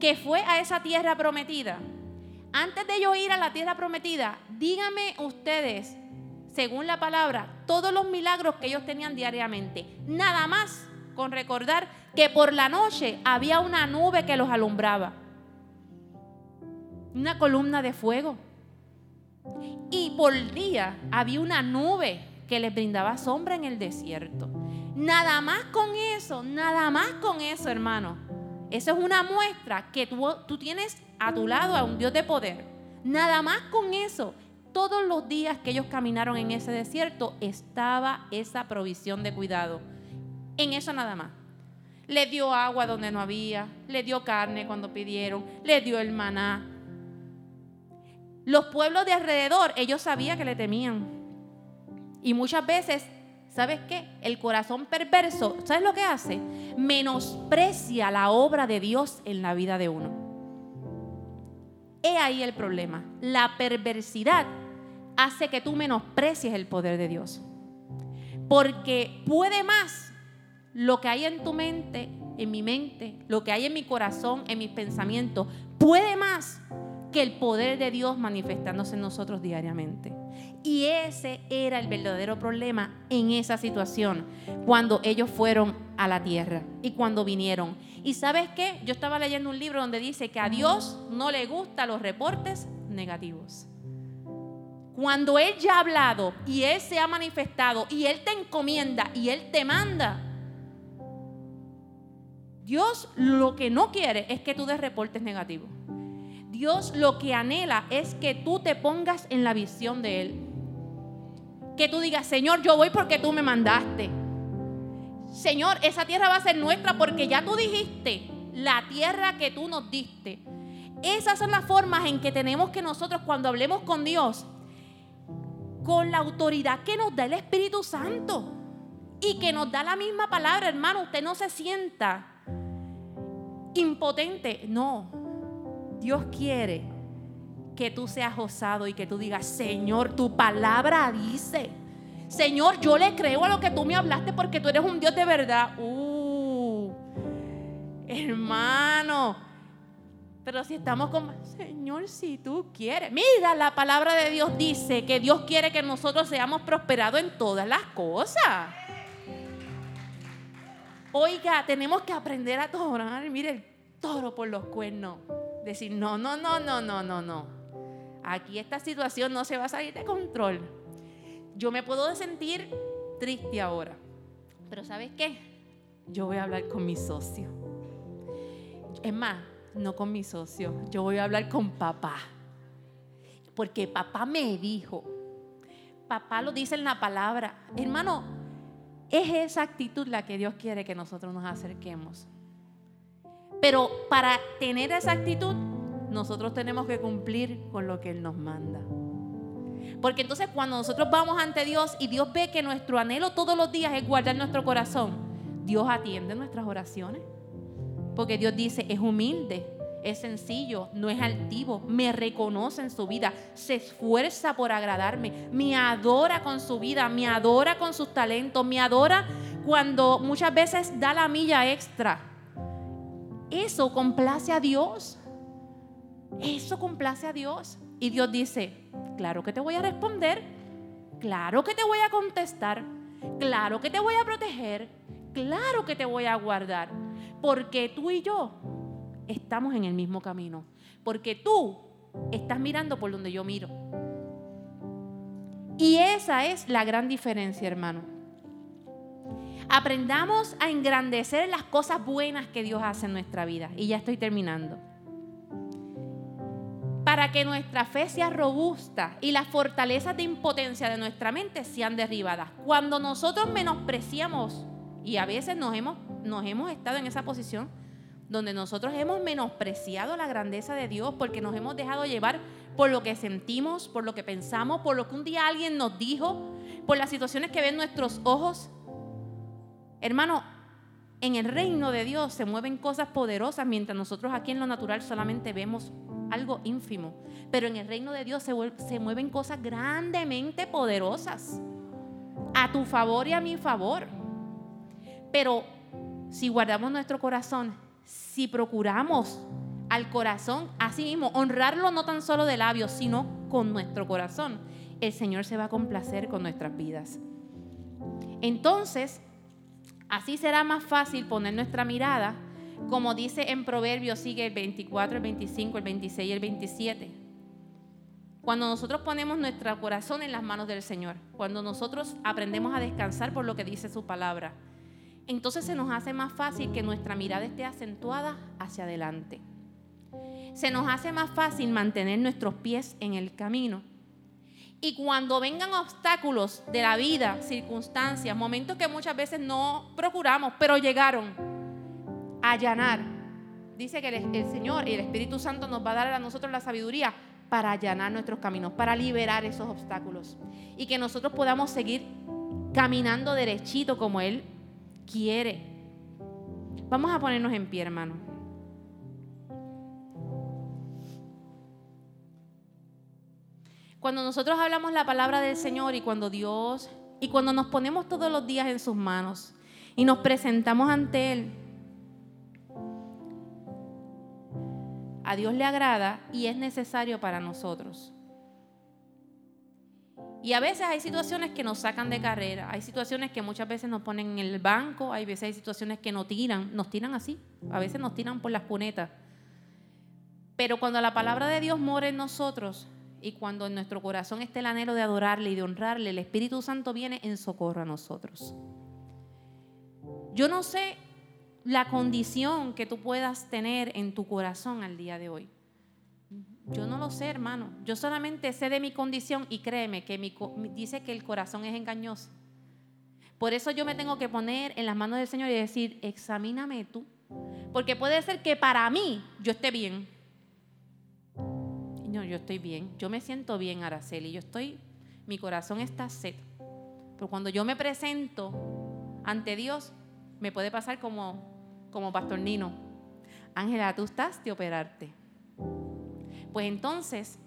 que fue a esa tierra prometida, antes de ellos ir a la tierra prometida, díganme ustedes, según la palabra, todos los milagros que ellos tenían diariamente. Nada más con recordar que por la noche había una nube que los alumbraba. Una columna de fuego. Y por día había una nube que les brindaba sombra en el desierto. Nada más con eso, nada más con eso, hermano. Eso es una muestra que tú, tú tienes a tu lado a un Dios de poder. Nada más con eso. Todos los días que ellos caminaron en ese desierto estaba esa provisión de cuidado. En eso nada más. Le dio agua donde no había, le dio carne cuando pidieron, le dio el maná. Los pueblos de alrededor, ellos sabían que le temían. Y muchas veces ¿Sabes qué? El corazón perverso, ¿sabes lo que hace? Menosprecia la obra de Dios en la vida de uno. He ahí el problema. La perversidad hace que tú menosprecies el poder de Dios. Porque puede más lo que hay en tu mente, en mi mente, lo que hay en mi corazón, en mis pensamientos, puede más que el poder de Dios manifestándose en nosotros diariamente. Y ese era el verdadero problema en esa situación, cuando ellos fueron a la tierra y cuando vinieron. Y sabes qué? Yo estaba leyendo un libro donde dice que a Dios no le gustan los reportes negativos. Cuando Él ya ha hablado y Él se ha manifestado y Él te encomienda y Él te manda, Dios lo que no quiere es que tú des reportes negativos. Dios lo que anhela es que tú te pongas en la visión de Él. Que tú digas, Señor, yo voy porque tú me mandaste. Señor, esa tierra va a ser nuestra porque ya tú dijiste, la tierra que tú nos diste. Esas son las formas en que tenemos que nosotros cuando hablemos con Dios, con la autoridad que nos da el Espíritu Santo y que nos da la misma palabra, hermano, usted no se sienta impotente, no. Dios quiere que tú seas osado y que tú digas, Señor, tu palabra dice. Señor, yo le creo a lo que tú me hablaste porque tú eres un Dios de verdad. Uh, hermano. Pero si estamos con, Señor, si tú quieres. Mira, la palabra de Dios dice que Dios quiere que nosotros seamos prosperados en todas las cosas. Oiga, tenemos que aprender a adorar. Mire, toro por los cuernos. Decir, no, no, no, no, no, no, no. Aquí esta situación no se va a salir de control. Yo me puedo sentir triste ahora. Pero ¿sabes qué? Yo voy a hablar con mi socio. Es más, no con mi socio. Yo voy a hablar con papá. Porque papá me dijo. Papá lo dice en la palabra. Hermano, es esa actitud la que Dios quiere que nosotros nos acerquemos. Pero para tener esa actitud, nosotros tenemos que cumplir con lo que Él nos manda. Porque entonces cuando nosotros vamos ante Dios y Dios ve que nuestro anhelo todos los días es guardar nuestro corazón, Dios atiende nuestras oraciones. Porque Dios dice, es humilde, es sencillo, no es altivo, me reconoce en su vida, se esfuerza por agradarme, me adora con su vida, me adora con sus talentos, me adora cuando muchas veces da la milla extra. Eso complace a Dios. Eso complace a Dios. Y Dios dice, claro que te voy a responder, claro que te voy a contestar, claro que te voy a proteger, claro que te voy a guardar, porque tú y yo estamos en el mismo camino, porque tú estás mirando por donde yo miro. Y esa es la gran diferencia, hermano. Aprendamos a engrandecer las cosas buenas que Dios hace en nuestra vida. Y ya estoy terminando para que nuestra fe sea robusta y las fortalezas de impotencia de nuestra mente sean derribadas. Cuando nosotros menospreciamos, y a veces nos hemos, nos hemos estado en esa posición, donde nosotros hemos menospreciado la grandeza de Dios porque nos hemos dejado llevar por lo que sentimos, por lo que pensamos, por lo que un día alguien nos dijo, por las situaciones que ven nuestros ojos. Hermano, en el reino de Dios se mueven cosas poderosas mientras nosotros aquí en lo natural solamente vemos algo ínfimo. Pero en el reino de Dios se, mueven cosas grandemente poderosas. A tu favor y a mi favor. Pero si guardamos nuestro corazón, si procuramos al corazón, así mismo, honrarlo no tan solo de labios, sino con nuestro corazón, el Señor se va a complacer con nuestras vidas. Entonces, así será más fácil poner nuestra mirada como dice en Proverbios, sigue el 24, el 25, el 26 y el 27. Cuando nosotros ponemos nuestro corazón en las manos del Señor, cuando nosotros aprendemos a descansar por lo que dice su palabra, entonces se nos hace más fácil que nuestra mirada esté acentuada hacia adelante. Se nos hace más fácil mantener nuestros pies en el camino. Y cuando vengan obstáculos de la vida, circunstancias, momentos que muchas veces no procuramos, pero llegaron, allanar. Dice que el, Señor y el Espíritu Santo nos va a dar a nosotros la sabiduría para allanar nuestros caminos, para liberar esos obstáculos. Y que nosotros podamos seguir caminando derechito como Él quiere. Vamos a ponernos en pie, hermano. Cuando nosotros hablamos la palabra del Señor y cuando Dios, y cuando nos ponemos todos los días en sus manos y nos presentamos ante Él, a Dios le agrada y es necesario para nosotros. Y a veces hay situaciones que nos sacan de carrera, hay situaciones que muchas veces nos ponen en el banco, hay veces hay situaciones que nos tiran, nos tiran así, a veces nos tiran por las cunetas. Pero cuando la palabra de Dios mora en nosotros y cuando en nuestro corazón esté el anhelo de adorarle y de honrarle, el Espíritu Santo viene en socorro a nosotros. Yo no sé la condición que tú puedas tener en tu corazón al día de hoy. Yo no lo sé, hermano. Yo solamente sé de mi condición y créeme que dice que el corazón es engañoso. Por eso yo me tengo que poner en las manos del Señor y decir, examíname tú. Porque puede ser que para mí yo esté bien. No, yo estoy bien. Yo me siento bien, Araceli. Yo estoy, mi corazón está sed. Pero cuando yo me presento ante Dios, me puede pasar como como Pastor Nino, Ángela, tú estás de operarte. Pues entonces,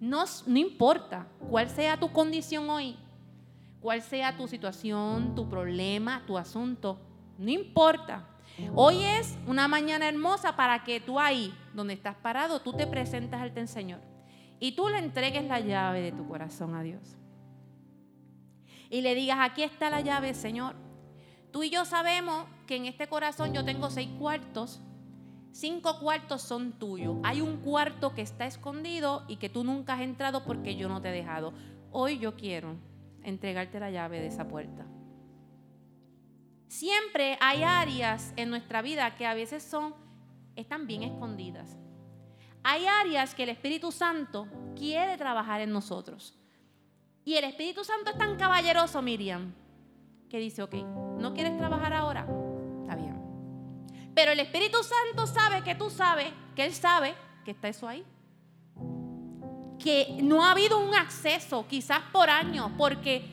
no, no importa cuál sea tu condición hoy, cuál sea tu situación, tu problema, tu asunto, no importa. Hoy es una mañana hermosa para que tú ahí, donde estás parado, tú te presentas al Señor y tú le entregues la llave de tu corazón a Dios. Y le digas, aquí está la llave, Señor. Tú y yo sabemos que en este corazón yo tengo seis cuartos, cinco cuartos son tuyos. Hay un cuarto que está escondido y que tú nunca has entrado porque yo no te he dejado. Hoy yo quiero entregarte la llave de esa puerta. Siempre hay áreas en nuestra vida que a veces son están bien escondidas. Hay áreas que el Espíritu Santo quiere trabajar en nosotros. Y el Espíritu Santo es tan caballeroso, Miriam, que dice, ok, ¿no quieres trabajar ahora? Pero el Espíritu Santo sabe que tú sabes, que Él sabe que está eso ahí. Que no ha habido un acceso, quizás por años, porque,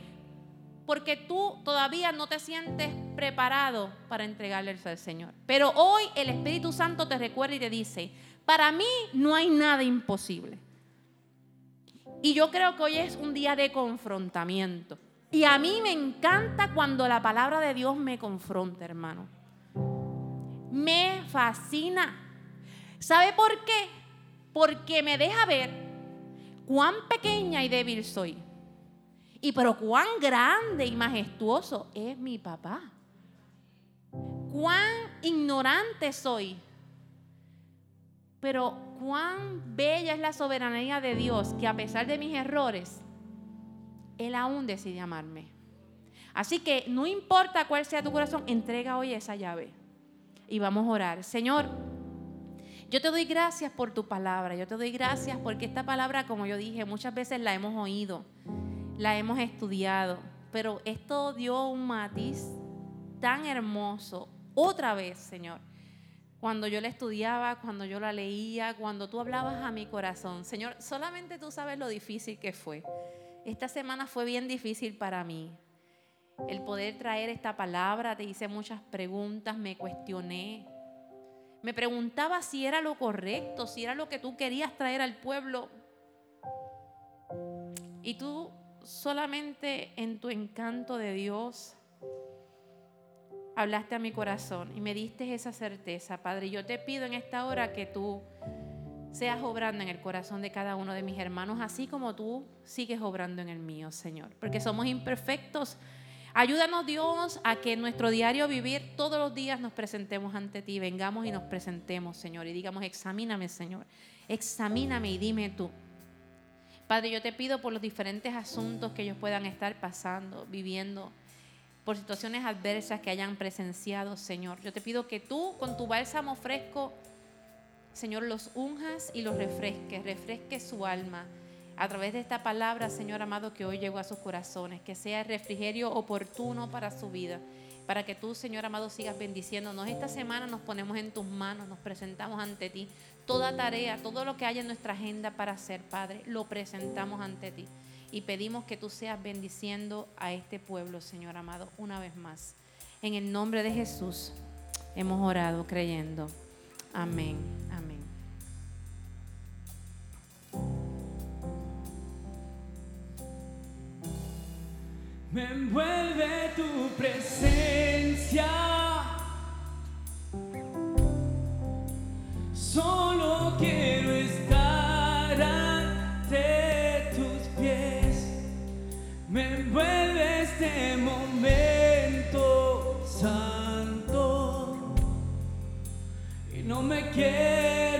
porque tú todavía no te sientes preparado para entregarle al Señor. Pero hoy el Espíritu Santo te recuerda y te dice, para mí no hay nada imposible. Y yo creo que hoy es un día de confrontamiento. Y a mí me encanta cuando la palabra de Dios me confronta, hermano. Me fascina. ¿Sabe por qué? Porque me deja ver cuán pequeña y débil soy. Y pero cuán grande y majestuoso es mi papá. Cuán ignorante soy pero cuán bella es la soberanía de Dios que a pesar de mis errores, Él aún decide amarme. Así que no importa cuál sea tu corazón, entrega hoy esa llave. Y vamos a orar. Señor, yo te doy gracias por tu palabra. Yo te doy gracias porque esta palabra, como yo dije, muchas veces la hemos oído, la hemos estudiado. Pero esto dio un matiz tan hermoso otra vez, Señor cuando yo la estudiaba, cuando yo la leía, cuando tú hablabas a mi corazón. Señor, solamente tú sabes lo difícil que fue. Esta semana fue bien difícil para mí. El poder traer esta palabra, te hice muchas preguntas, me cuestioné. Me preguntaba si era lo correcto, si era lo que tú querías traer al pueblo. Y tú solamente en tu encanto de Dios, hablaste a mi corazón y me diste esa certeza, Padre. Yo te pido en esta hora que tú seas obrando en el corazón de cada uno de mis hermanos, así como tú sigues obrando en el mío, Señor. Porque somos imperfectos. Ayúdanos, Dios, a que en nuestro diario vivir todos los días nos presentemos ante ti, vengamos y nos presentemos, Señor, y digamos, examíname, Señor, examíname y dime tú. Padre, yo te pido por los diferentes asuntos que ellos puedan estar pasando, viviendo por situaciones adversas que hayan presenciado, Señor. Yo te pido que tú con tu bálsamo fresco, Señor, los unjas y los refresques, refresques su alma a través de esta palabra, Señor amado, que hoy llegó a sus corazones, que sea el refrigerio oportuno para su vida, para que tú, Señor amado, sigas bendiciéndonos. Esta semana nos ponemos en tus manos, nos presentamos ante ti. Toda tarea, todo lo que haya en nuestra agenda para hacer, Padre, lo presentamos ante ti y pedimos que tú seas bendiciendo a este pueblo, Señor amado, una vez más. En el nombre de Jesús hemos orado creyendo. Amén, amén. Me envuelve tu presencia. Solo quiero estar ante me envuelve este momento santo y no me quiero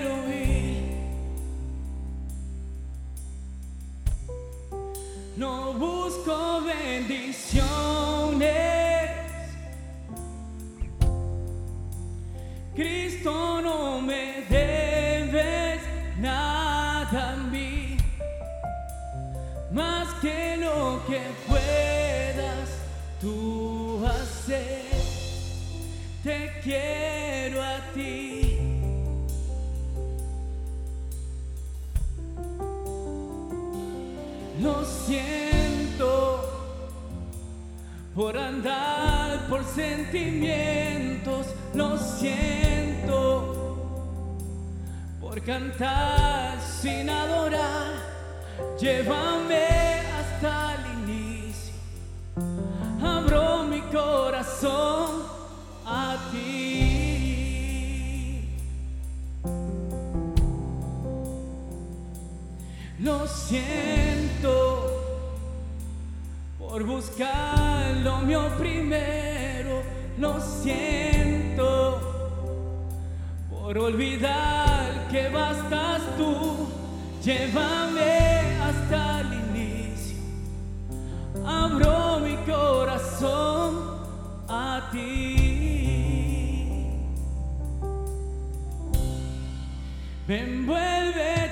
No busco bendiciones. Cristo no me debes nada a mí más que lo que puedas tú hacer. Te quiero a ti. Lo siento por andar por sentimientos. Lo siento por cantar sin adorar llévame hasta el inicio, abro mi corazón a ti. Lo siento por buscar lo mío primero, lo siento por olvidar que bastas tú. Llévame hasta el inicio. Abro mi corazón a ti. Me envuelve